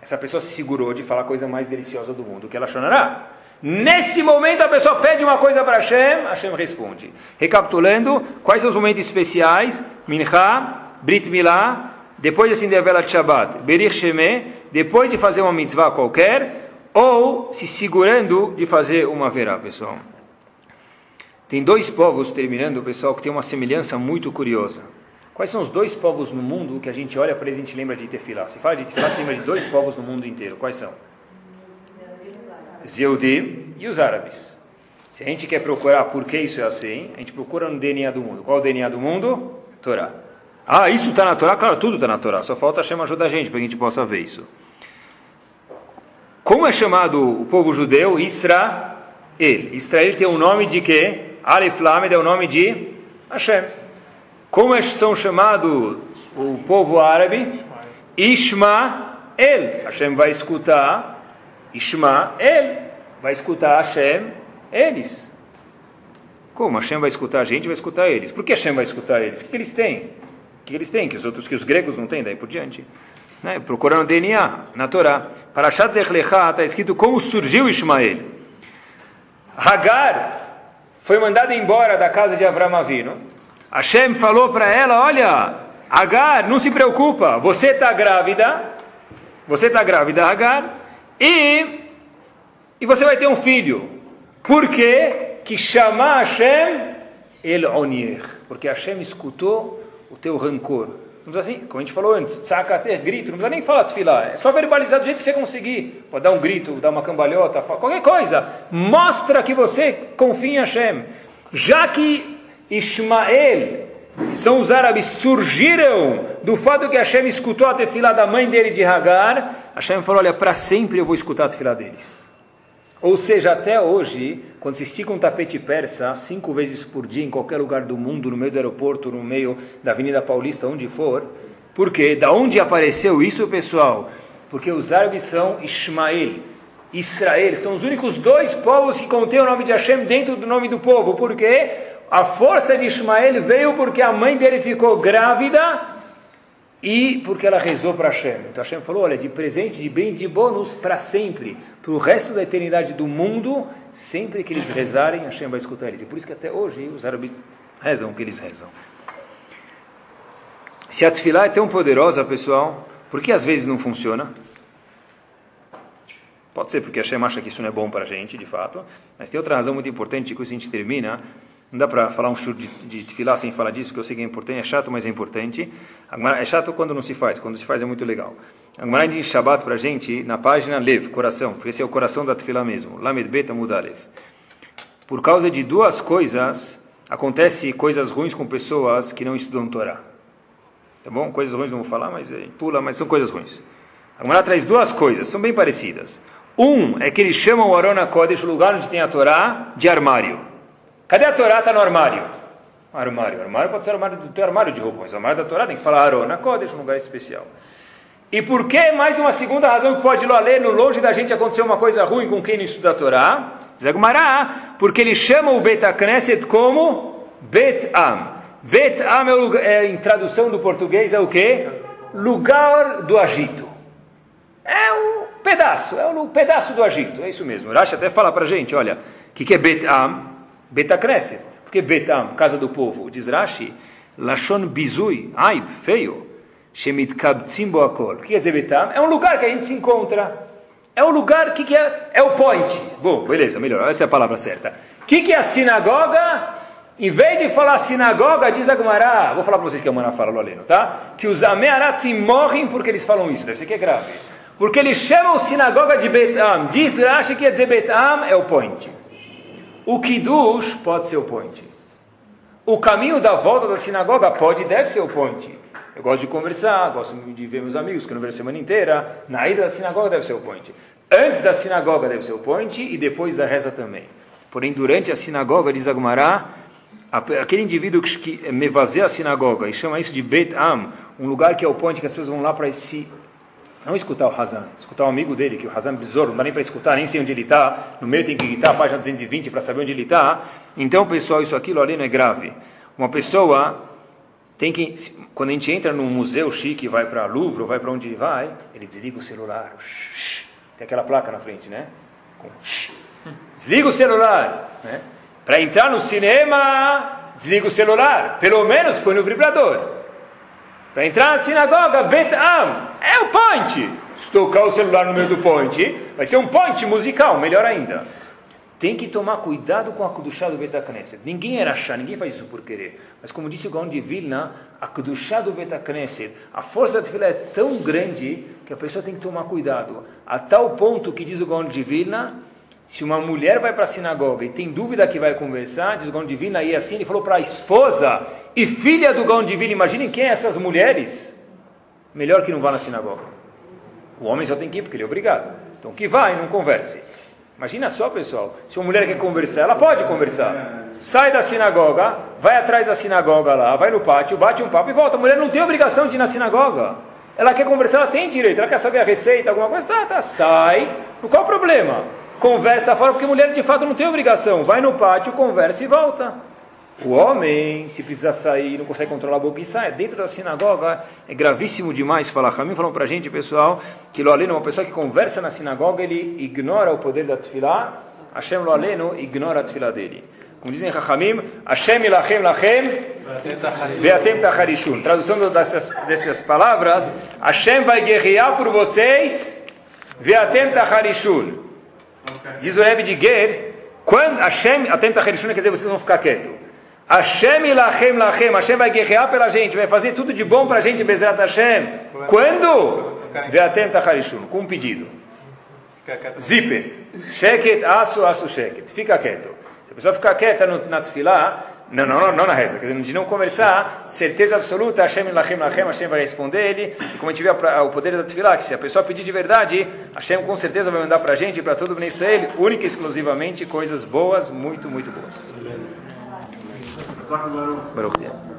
Essa pessoa se segurou de falar a coisa mais deliciosa do mundo, que ela chorará. Nesse momento a pessoa pede uma coisa para Hashem, Hashem responde. Recapitulando, quais são os momentos especiais? Mincha, Brit Milá, depois de acender a vela de Shabbat, Berich depois de fazer uma mitzvah qualquer, ou se segurando de fazer uma verá, pessoal. Tem dois povos, terminando, pessoal, que tem uma semelhança muito curiosa. Quais são os dois povos no mundo que a gente olha para eles e a gente lembra de Tefilá? Se fala de Tefilá, se lembra de dois povos no mundo inteiro. Quais são? Zeudim e os árabes. Se a gente quer procurar por que isso é assim, a gente procura no DNA do mundo. Qual é o DNA do mundo? Torá. Ah, isso está na Torá? Claro, tudo está na Torá. Só falta chama ajuda a gente para que a gente possa ver isso. Como é chamado o povo judeu? Israel. Israel tem o um nome de quê? Alef Lamed é o nome de Hashem. Como é são chamados o povo árabe? Ishmael. Hashem vai escutar Ishmael. Vai escutar Hashem, eles. Como? Hashem vai escutar a gente, vai escutar eles. Por que Hashem vai escutar eles? O que, eles têm? O que eles têm? Que os outros, que os gregos não têm, daí por diante. Né? Procurando DNA na Torá. Para Lech Lechá está escrito como surgiu Ismael. Hagar foi mandada embora da casa de Avram Avino Hashem falou para ela: Olha, Agar, não se preocupa, você está grávida, você está grávida, Agar, e, e você vai ter um filho. Por quê? Que chama Hashem El Onier, porque Hashem escutou o teu rancor. Não assim, como a gente falou antes, tzacater, grito, não precisa nem falar tefilá, é só verbalizar do jeito que você conseguir. Pode dar um grito, dar uma cambalhota, qualquer coisa. Mostra que você confia em Hashem. Já que Ismael, são os árabes, surgiram do fato que Hashem escutou a tefilá da mãe dele de Hagar. Hashem falou: Olha, para sempre eu vou escutar a tefilá deles. Ou seja, até hoje, quando se estica um tapete persa cinco vezes por dia em qualquer lugar do mundo, no meio do aeroporto, no meio da Avenida Paulista, onde for, por quê? Da onde apareceu isso, pessoal? Porque os árabes são Ismael, Israel, são os únicos dois povos que contêm o nome de Hashem dentro do nome do povo. Por quê? A força de Ismael veio porque a mãe dele ficou grávida e porque ela rezou para Hashem. Então Hashem falou: olha, de presente, de bem, de bônus para sempre, para o resto da eternidade do mundo, sempre que eles rezarem, Hashem vai escutar eles. E por isso que até hoje os árabes rezam o que eles rezam. Se a tefilá é tão poderosa, pessoal, por que às vezes não funciona? Pode ser porque Hashem acha que isso não é bom para a gente, de fato, mas tem outra razão muito importante, que a gente termina, não dá para falar um churro de, de tefilá sem falar disso, que eu sei que é importante, é chato, mas é importante. É chato quando não se faz, quando se faz é muito legal. A Gemara diz Shabbat para a gente, na página Lev, coração, porque esse é o coração da tefilá mesmo, Lamed Beta Mudalev. Por causa de duas coisas, acontece coisas ruins com pessoas que não estudam Torá. Tá bom? Coisas ruins não vou falar, mas pula, mas são coisas ruins. A Gemara traz duas coisas, são bem parecidas. Um é que eles chamam o Arona Kodesh, o lugar onde tem a Torá, de armário. Cadê a Torá? Está no armário. Armário. Armário pode ser armário do teu armário de roupa, mas o armário da Torá tem que falar Arona Kodesh, um lugar especial. E por que mais uma segunda razão que pode ler no longe da gente acontecer uma coisa ruim com quem não estuda a Torá? Zagmará, porque eles chamam o Bet Knesset como Bet Am. Bet Am é, o, é, em tradução do português é o que? Lugar do agito. É o pedaço, é o pedaço do agito, é isso mesmo. Rashi até fala para gente, olha, o que, que é Bet Am? Betacneset. Por que Betam, casa do povo? Diz Rashi, Lashon Bizui, ai, feio. Shemit Kabtzim Boakol. O que quer dizer Betam? É um lugar que a gente se encontra. É um lugar, o que, que é? É o point. Bom, beleza, melhor, essa é a palavra certa. O que, que é a sinagoga? Em vez de falar sinagoga, diz a Gemara, vou falar para vocês que a Gemara fala, Loleno, tá? Que os Amearatzim morrem porque eles falam isso, deve ser que é grave. Porque eles chamam sinagoga de Betam. Diz Rashi que quer dizer Betam é o point. O Kiddush pode ser o point. O caminho da volta da sinagoga pode e deve ser o point. Eu gosto de conversar, gosto de ver meus amigos que eu não vejo a semana inteira. Na ida da sinagoga deve ser o point. Antes da sinagoga deve ser o point e depois da reza também. Porém, durante a sinagoga, diz Agmará, aquele indivíduo que mevazeia a sinagoga e chama isso de Bet Am, um lugar que é o point que as pessoas vão lá para se não escutar o Hazan, escutar o amigo dele, que o Hazan é besouro, não dá nem para escutar, nem sei onde ele está, no meio tem que gritar página 220 para saber onde ele está. Então, pessoal, isso aquilo ali não é grave. Uma pessoa tem que, quando a gente entra num museu chique, vai para Louvre, ou vai para onde vai, ele desliga o celular. Tem aquela placa na frente, né? Desliga o celular. Né? Para entrar no cinema, desliga o celular. Pelo menos põe no vibrador. Para entrar na sinagoga, Bet Am, é o point. Se tocar o celular no meio do point, vai ser um point musical, melhor ainda. Tem que tomar cuidado com a Kudushá do Betacneset. Ninguém era achar, ninguém faz isso por querer. Mas como disse o Gaon de Vilna, a Kudushá do Betacneset, a força da tefila é tão grande que a pessoa tem que tomar cuidado. A tal ponto que diz o Gaon de Vilna, se uma mulher vai para a sinagoga e tem dúvida que vai conversar, diz o Gaon de Vilna, e assim ele falou para a esposa e filha do Gaon de Vilna, imaginem quem é essas mulheres, melhor que não vá na sinagoga. O homem só tem que ir porque ele é obrigado. Então que vá e não converse. Imagina só, pessoal, se uma mulher quer conversar, ela pode conversar. Sai da sinagoga, vai atrás da sinagoga lá, vai no pátio, bate um papo e volta. A mulher não tem obrigação de ir na sinagoga. Ela quer conversar, ela tem direito. Ela quer saber a receita, alguma coisa, tá, tá, sai. Qual o problema? Conversa fora, porque mulher de fato não tem obrigação. Vai no pátio, conversa e volta. O homem, se precisar sair, não consegue controlar a boca e sai, dentro da sinagoga, é gravíssimo demais falar. Ramim falou para a gente, pessoal, que Loaleno, uma pessoa que conversa na sinagoga, ele ignora o poder da tefilá, Hashem Loaleno ignora a tefilá dele. Como dizem Chachamim, Hashem ilachem lachem veatem tacharishun. Tradução dessas, dessas palavras, Hashem vai guerrear por vocês, veatem tacharishun. Diz o Rebbe de Ger, quando Hashem, tacharishun quer dizer vocês vão ficar quietos. Hashem lachem lachem, Hashem vai guerrear pela gente, vai fazer tudo de bom para a gente, Bezerra Hashem. Quando? Veatem tacharishun, com um pedido. Zíper, sheket, aço, aço, sheket. Fica quieto. Se a pessoa ficar quieta no, na tefilá, Não, não, não, não na reza, quer dizer, de não conversar, certeza absoluta, Hashem Lachem Lachem, Hashem vai responder ele, e como a gente vê o poder da Tefilá, a pessoa pedir de verdade, Hashem com certeza vai mandar para a gente, para todo o Israel, única e exclusivamente coisas boas, muito, muito boas. Baruch.